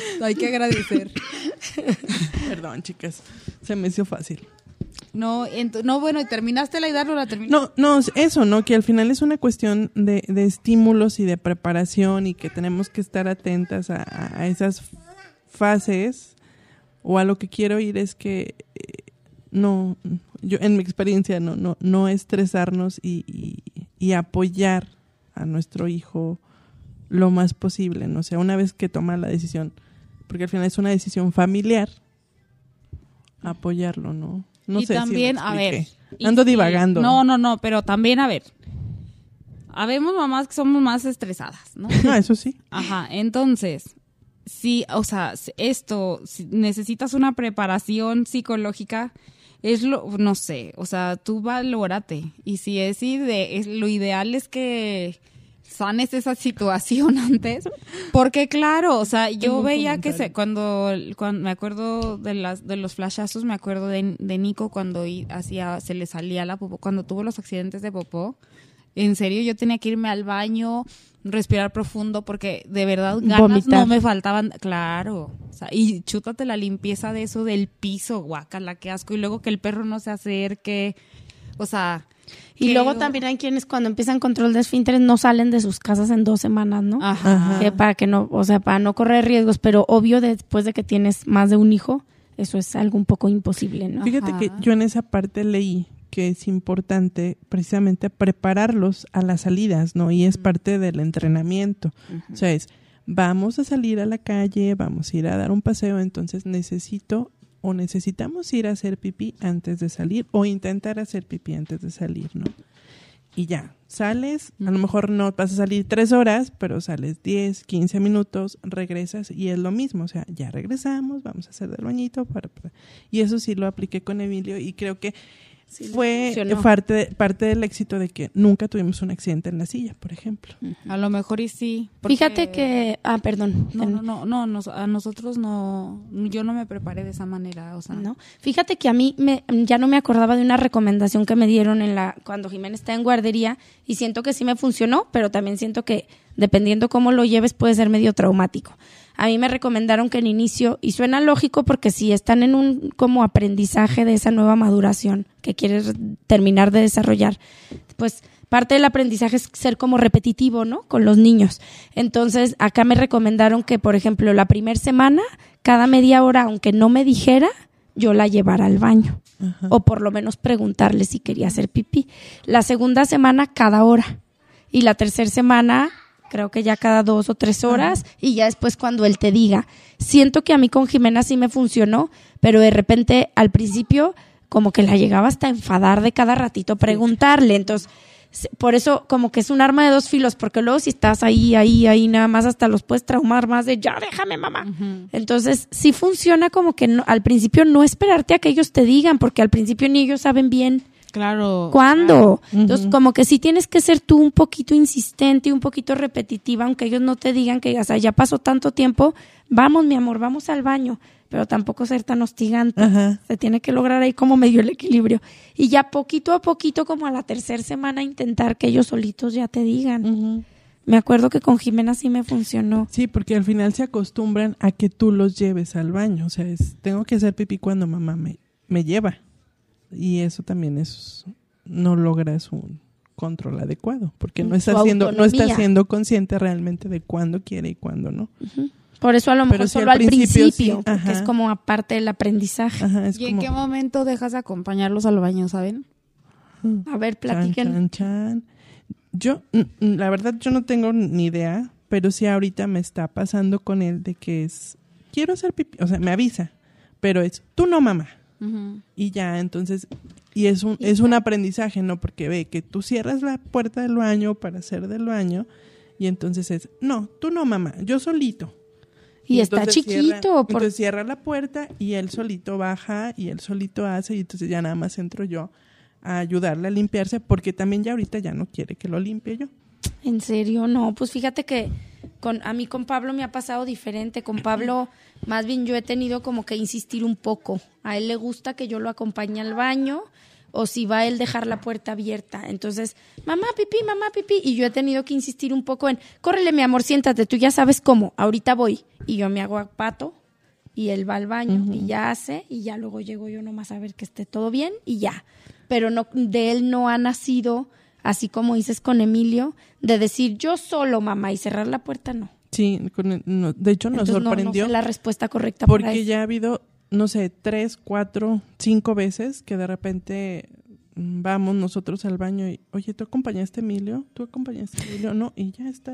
Hay que agradecer. Perdón, chicas. Se me hizo fácil. No, no, bueno, ¿terminaste la idea o la terminaste? No, no, eso, ¿no? Que al final es una cuestión de, de estímulos y de preparación y que tenemos que estar atentas a, esas fases o a lo que quiero ir es que eh, no, yo en mi experiencia no, no, no estresarnos y, y apoyar a nuestro hijo lo más posible, ¿no? O sea, una vez que toma la decisión, porque al final es una decisión familiar apoyarlo, ¿no? No y sé también, si a ver. Ando divagando. No, no, no, pero también, a ver. Habemos mamás que somos más estresadas, ¿no? No, eso sí. Ajá, entonces, sí, o sea, esto, si necesitas una preparación psicológica, es lo, no sé, o sea, tú valórate. Y si es, ide es lo ideal es que sanes esa situación antes. Porque claro, o sea, yo veía que se, cuando, cuando me acuerdo de las de los flashazos, me acuerdo de, de Nico cuando hacía, se le salía la popó, cuando tuvo los accidentes de popó. En serio, yo tenía que irme al baño, respirar profundo, porque de verdad ganas no me faltaban. Claro. O sea, y chútate la limpieza de eso del piso, guacala, qué asco. Y luego que el perro no se acerque. O sea, y luego también hay quienes cuando empiezan control de esfínteres no salen de sus casas en dos semanas, ¿no? Ajá. Que para que no, o sea, para no correr riesgos, pero obvio después de que tienes más de un hijo, eso es algo un poco imposible, ¿no? Fíjate que yo en esa parte leí que es importante precisamente prepararlos a las salidas, ¿no? Y es parte del entrenamiento. O sea, es, vamos a salir a la calle, vamos a ir a dar un paseo, entonces necesito o necesitamos ir a hacer pipí antes de salir o intentar hacer pipí antes de salir, ¿no? Y ya, sales, a lo mejor no vas a salir tres horas, pero sales 10, 15 minutos, regresas y es lo mismo, o sea, ya regresamos, vamos a hacer del bañito, para, y eso sí lo apliqué con Emilio y creo que fue parte, parte del éxito de que nunca tuvimos un accidente en la silla, por ejemplo. A lo mejor y sí. Fíjate que, ah, perdón. No, no, no, no, a nosotros no, yo no me preparé de esa manera, o sea. No, fíjate que a mí me, ya no me acordaba de una recomendación que me dieron en la, cuando Jiménez está en guardería y siento que sí me funcionó, pero también siento que dependiendo cómo lo lleves puede ser medio traumático a mí me recomendaron que en inicio, y suena lógico porque si están en un como aprendizaje de esa nueva maduración que quieres terminar de desarrollar, pues parte del aprendizaje es ser como repetitivo, ¿no? Con los niños. Entonces, acá me recomendaron que, por ejemplo, la primera semana, cada media hora, aunque no me dijera, yo la llevara al baño. O por lo menos preguntarle si quería hacer pipí. La segunda semana, cada hora. Y la tercera semana, creo que ya cada dos o tres horas y ya después cuando él te diga. Siento que a mí con Jimena sí me funcionó, pero de repente al principio como que la llegaba hasta enfadar de cada ratito preguntarle. Entonces, por eso como que es un arma de dos filos, porque luego si estás ahí, ahí, ahí, nada más hasta los puedes traumar más de ya déjame mamá. Entonces, sí funciona como que al principio no esperarte a que ellos te digan, porque al principio ni ellos saben bien Claro. ¿Cuándo? Entonces, como que sí tienes que ser tú un poquito insistente y un poquito repetitiva, aunque ellos no te digan que, o sea, ya pasó tanto tiempo, vamos, mi amor, vamos al baño, pero tampoco ser tan hostigante. Se tiene que lograr ahí como medio el equilibrio. Y ya poquito a poquito, como a la tercera semana, intentar que ellos solitos ya te digan. Me acuerdo que con Jimena sí me funcionó. Sí, porque al final se acostumbran a que tú los lleves al baño. O sea, es, tengo que hacer pipí cuando mamá me, me lleva y eso también es no logras un control adecuado porque no está siendo no está siendo consciente realmente de cuándo quiere y cuándo no. Por eso a lo mejor solo al principio, porque es como aparte del aprendizaje. ¿Y en qué momento dejas de acompañarlos al baño, saben? A ver, platiquen. Yo, la verdad, yo no tengo ni idea, pero sí ahorita me está pasando con él de que es, quiero hacer pipí, o sea, me avisa, pero es, tú no, mamá. Y ya, entonces, y es un, es un aprendizaje, ¿no? Porque ve que tú cierras la puerta del baño para hacer del baño y entonces es, no, tú no, mamá, yo solito. Y, está chiquito. Entonces cierra la puerta y él solito baja y él solito hace y entonces ya nada más entro yo a ayudarle a limpiarse porque también ya ahorita ya no quiere que lo limpie yo. En serio, no, pues fíjate que con a mí con Pablo me ha pasado diferente. Con Pablo, más bien yo he tenido como que insistir un poco. A él le gusta que yo lo acompañe al baño o si va a él dejar la puerta abierta. Entonces, mamá, pipí, mamá, pipí. Y yo he tenido que insistir un poco en, córrele, mi amor, siéntate, tú ya sabes cómo, ahorita voy. Y yo me hago a pato y él va al baño y ya hace y ya luego llego yo nomás a ver que esté todo bien y ya. Pero no, de él no ha nacido así como dices con Emilio, de decir yo solo, mamá, y cerrar la puerta, no. Sí, de hecho nos sorprendió. la respuesta correcta. Porque ya ha habido, no sé, tres, cuatro, cinco veces que de repente mm, vamos nosotros al baño y, oye, ¿tú acompañaste a Emilio? ¿Tú acompañaste a Emilio? No, y ya está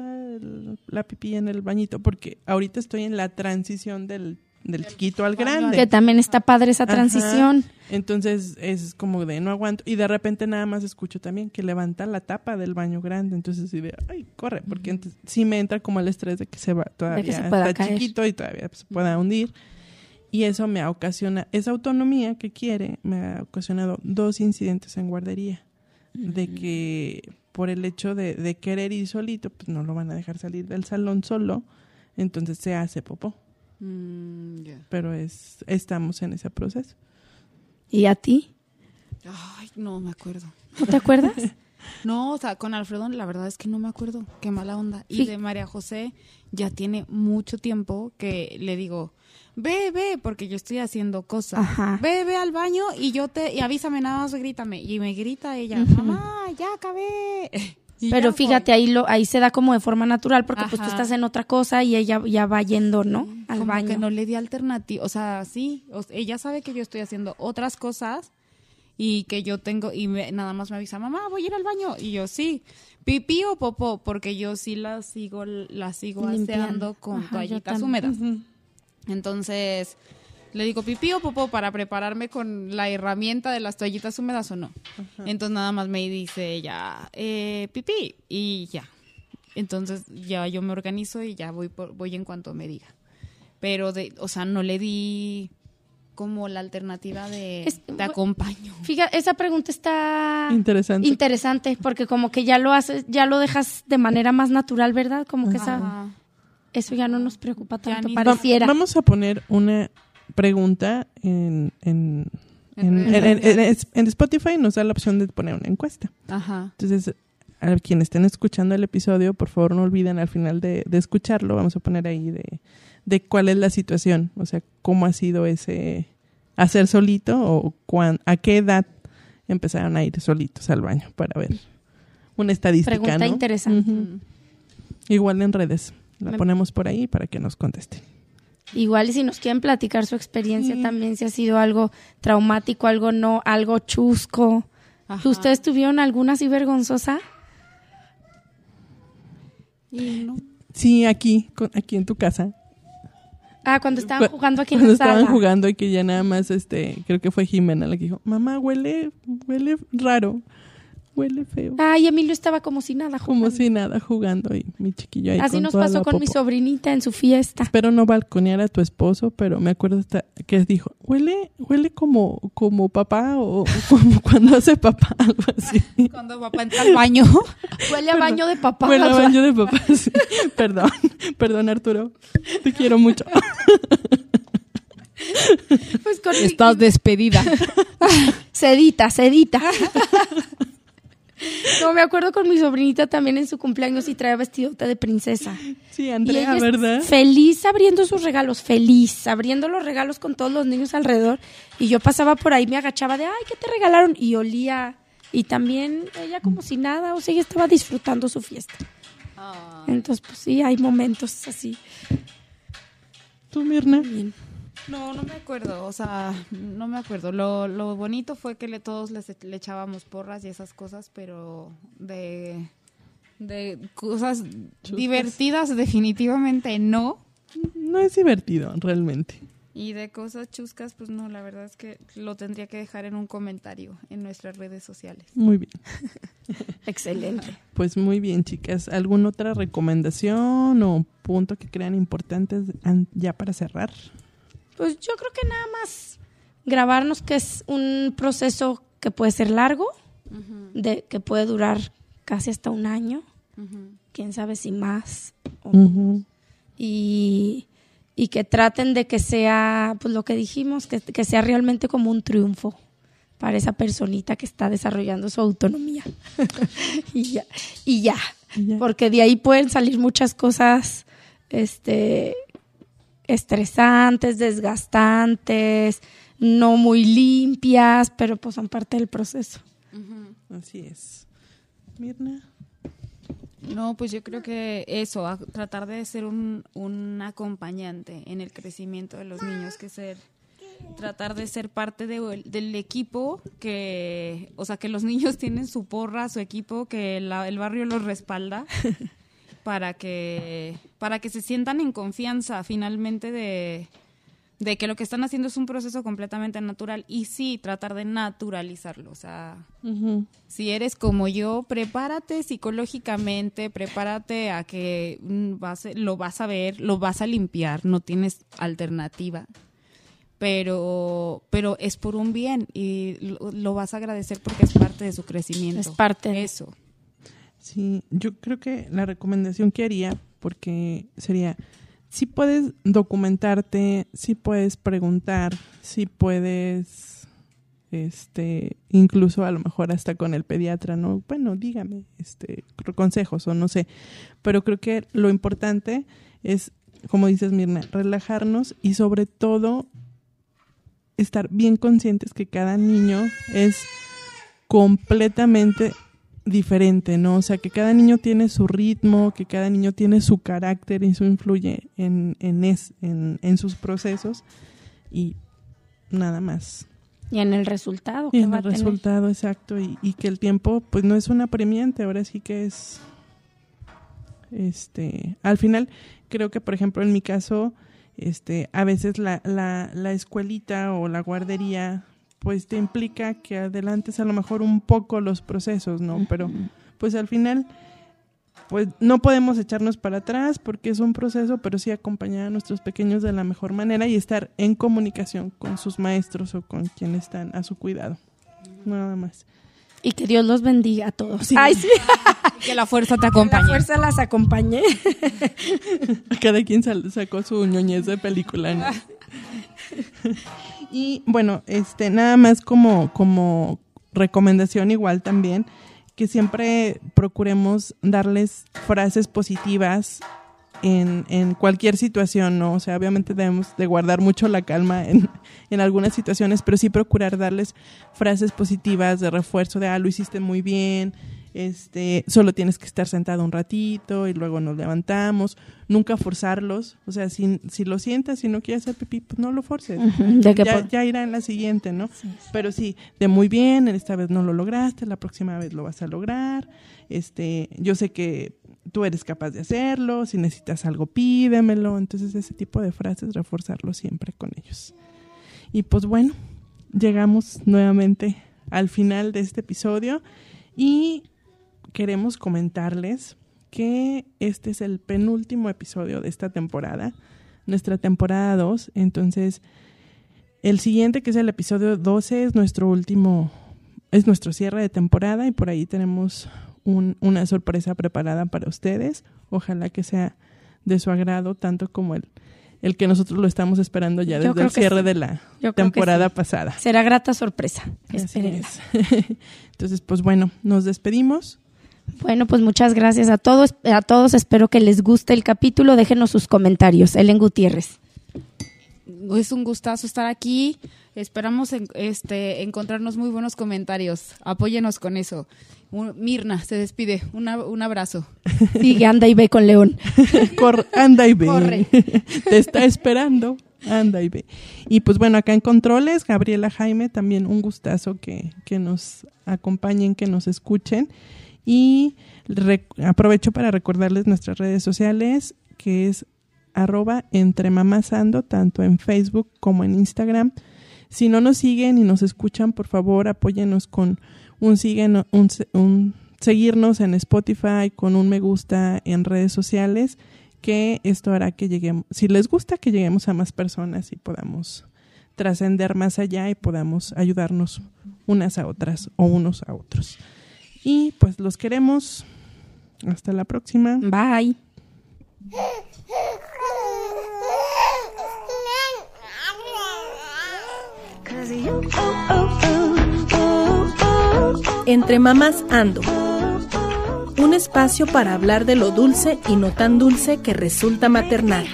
la pipí en el bañito, porque ahorita estoy en la transición del, del chiquito al grande. Que también está padre esa transición. Entonces es como de no aguanto. Y de repente nada más escucho también que levanta la tapa del baño grande. Entonces así de, ay, corre, porque entonces, sí me entra como el estrés de que se va todavía, está chiquito y todavía se pueda hundir. Y eso me ha ocasionado, esa autonomía que quiere, me ha ocasionado dos incidentes en guardería. De que por el hecho de, querer ir solito, pues no lo van a dejar salir del salón solo, entonces se hace popó. Mm, Pero es, estamos en ese proceso. ¿Y a ti? Ay, no me acuerdo. ¿No te acuerdas? no, o sea, con Alfredo la verdad es que no me acuerdo. Qué mala onda. Y de María José ya tiene mucho tiempo que le digo, ve, ve, porque yo estoy haciendo cosas. Ve, ve al baño y yo te, y avísame nada más, grítame. Y me grita ella, mamá, ya acabé. Pero fíjate, ahí lo, ahí se da como de forma natural, porque pues tú estás en otra cosa y ella ya va yendo, ¿no? Al baño. que no le di alternativa, o sea, sí, ella sabe que yo estoy haciendo otras cosas y que yo tengo, y nada más me avisa, mamá, voy a ir al baño. Y yo, sí, pipí o popó, porque yo sí la sigo, la sigo aseando con toallitas húmedas. Entonces, le digo pipí o popó para prepararme con la herramienta de las toallitas húmedas o no. Entonces nada más me dice ella, eh, pipí y ya. Entonces ya yo me organizo y ya voy voy en cuanto me diga. Pero de, o sea, no le di como la alternativa de te acompaño. Fíjate, esa pregunta está interesante. Interesante porque como que ya lo haces, ya lo dejas de manera más natural, ¿verdad? Como que esa eso ya no nos preocupa tanto, pareciera. Vamos a poner una pregunta en, en, en, Spotify nos da la opción de poner una encuesta. Ajá. Entonces, a quienes estén escuchando el episodio, por favor no olviden al final de, escucharlo, vamos a poner ahí de, de, cuál es la situación, o sea, cómo ha sido ese hacer solito o a qué edad empezaron a ir solitos al baño para ver una estadística. Pregunta interesante. Igual en redes, la ponemos por ahí para que nos contesten. Igual y si nos quieren platicar su experiencia también, si ha sido algo traumático, algo no, algo chusco. ¿Ustedes tuvieron alguna así vergonzosa? Sí, aquí, aquí en tu casa. Ah, cuando estaban jugando aquí en la sala. Cuando estaban jugando y que ya nada más, este, creo que fue Jimena la que dijo, mamá, huele, huele raro huele feo. Ay, Emilio estaba como si nada jugando. Como si nada jugando y mi chiquillo ahí Así nos pasó con mi sobrinita en su fiesta. Espero no balconear a tu esposo, pero me acuerdo hasta que dijo, huele, huele como, como papá o como cuando hace papá, algo así. Cuando papá entra al baño. huele a baño de papá. Huele a baño de papá, sí. Perdón, perdón Arturo, te quiero mucho. Pues Estás despedida. Sedita, sedita. No, me acuerdo con mi sobrinita también en su cumpleaños y trae vestidota de princesa. Sí, Andrea, ¿verdad? Feliz abriendo sus regalos, feliz, abriendo los regalos con todos los niños alrededor. Y yo pasaba por ahí, me agachaba de, ay, ¿qué te regalaron? Y olía. Y también ella como si nada, o sea, ella estaba disfrutando su fiesta. Ah. Entonces, pues sí, hay momentos así. ¿Tú, Mirna? No, no me acuerdo, o sea, no me acuerdo. Lo, lo bonito fue que le, todos les, le echábamos porras y esas cosas, pero de, de cosas divertidas definitivamente no. No es divertido, realmente. Y de cosas chuscas, pues no, la verdad es que lo tendría que dejar en un comentario en nuestras redes sociales. Muy bien. Excelente. Pues muy bien, chicas. ¿Alguna otra recomendación o punto que crean importantes ya para cerrar? Pues yo creo que nada más grabarnos, que es un proceso que puede ser largo, de, que puede durar casi hasta un año, quién sabe si más. y, y, que traten de que sea, pues lo que dijimos, que, que sea realmente como un triunfo para esa personita que está desarrollando su autonomía. y, ya, y ya, porque de ahí pueden salir muchas cosas este, estresantes, desgastantes, no muy limpias, pero pues son parte del proceso. Así es. Mirna. No, pues yo creo que eso, tratar de ser un, un, acompañante en el crecimiento de los niños, que ser tratar de ser parte del equipo que, o sea, que los niños tienen su porra, su equipo, que el barrio los respalda para que, para que se sientan en confianza finalmente de, de que lo que están haciendo es un proceso completamente natural y sí tratar de naturalizarlo. O sea, si eres como yo, prepárate psicológicamente, prepárate a que mm, vas, lo vas a ver, lo vas a limpiar, no tienes alternativa. Pero, pero es por un bien y lo, vas a agradecer porque es parte de su crecimiento. Es parte de eso. Sí, yo creo que la recomendación que haría, porque sería, si puedes documentarte, si puedes preguntar, si puedes, este, incluso a lo mejor hasta con el pediatra, ¿no? Bueno, dígame, este, consejos o no sé. Pero creo que lo importante es, como dices Mirna, relajarnos y sobre todo estar bien conscientes que cada niño es completamente diferente, ¿no? O sea, que cada niño tiene su ritmo, que cada niño tiene su carácter y eso influye en, en, es, en, en sus procesos y nada más. Y en el resultado. Y en el resultado, exacto. Y, y, que el tiempo, pues no es una premiante, ahora sí que es, este, al final, creo que, por ejemplo, en mi caso, este, a veces la, la, la escuelita o la guardería pues te implica que adelantes a lo mejor un poco los procesos, ¿no? Pero pues al final pues no podemos echarnos para atrás porque es un proceso, pero sí acompañar a nuestros pequeños de la mejor manera y estar en comunicación con sus maestros o con quienes están a su cuidado. Nada más. Y que Dios los bendiga a todos. Ay, sí. que la fuerza te acompañe. Que la fuerza las acompañe. Cada quien sacó su ñoñez de película. ¿no? Y bueno, este, nada más como, como recomendación igual también, que siempre procuremos darles frases positivas en, en, cualquier situación, ¿no? O sea, obviamente debemos de guardar mucho la calma en, en, algunas situaciones, pero sí procurar darles frases positivas de refuerzo de, ah, lo hiciste muy bien, este, solo tienes que estar sentado un ratito y luego nos levantamos, nunca forzarlos, o sea, si, si lo sientas, si no quieres hacer pipí, pues no lo forces, ya, irá en la siguiente, ¿no? Pero sí, de muy bien, esta vez no lo lograste, la próxima vez lo vas a lograr, este, yo sé que tú eres capaz de hacerlo, si necesitas algo pídemelo, entonces ese tipo de frases, reforzarlo siempre con ellos. Y pues bueno, llegamos nuevamente al final de este episodio y queremos comentarles que este es el penúltimo episodio de esta temporada, nuestra temporada 2. Entonces, el siguiente, que es el episodio 12, es nuestro último, es nuestro cierre de temporada y por ahí tenemos una sorpresa preparada para ustedes. Ojalá que sea de su agrado, tanto como el, el que nosotros lo estamos esperando ya desde el cierre de la temporada pasada. Será grata sorpresa. Entonces, pues bueno, nos despedimos. Bueno, pues muchas gracias a todos, a todos. Espero que les guste el capítulo. Déjenos sus comentarios. Ellen Gutiérrez. Es un gustazo estar aquí. Esperamos este, encontrarnos muy buenos comentarios. Apóyenos con eso. Mirna se despide. un abrazo. Sigue, anda y ve con León. anda y ve. Corre. Te está esperando. Anda y ve. Y pues bueno, acá en Controles, Gabriela Jaime, también un gustazo que, que nos acompañen, que nos escuchen. Y aprovecho para recordarles nuestras redes sociales, que es arroba entremamasando, tanto en Facebook como en Instagram. Si no nos siguen y nos escuchan, por favor, apóyenos con un, siguen, un, seguirnos en Spotify, con un me gusta en redes sociales, que esto hará que lleguemos, si les gusta, que lleguemos a más personas y podamos trascender más allá y podamos ayudarnos unas a otras o unos a otros. Y pues los queremos. Hasta la próxima. Bye. Entre mamás ando. Un espacio para hablar de lo dulce y no tan dulce que resulta maternal.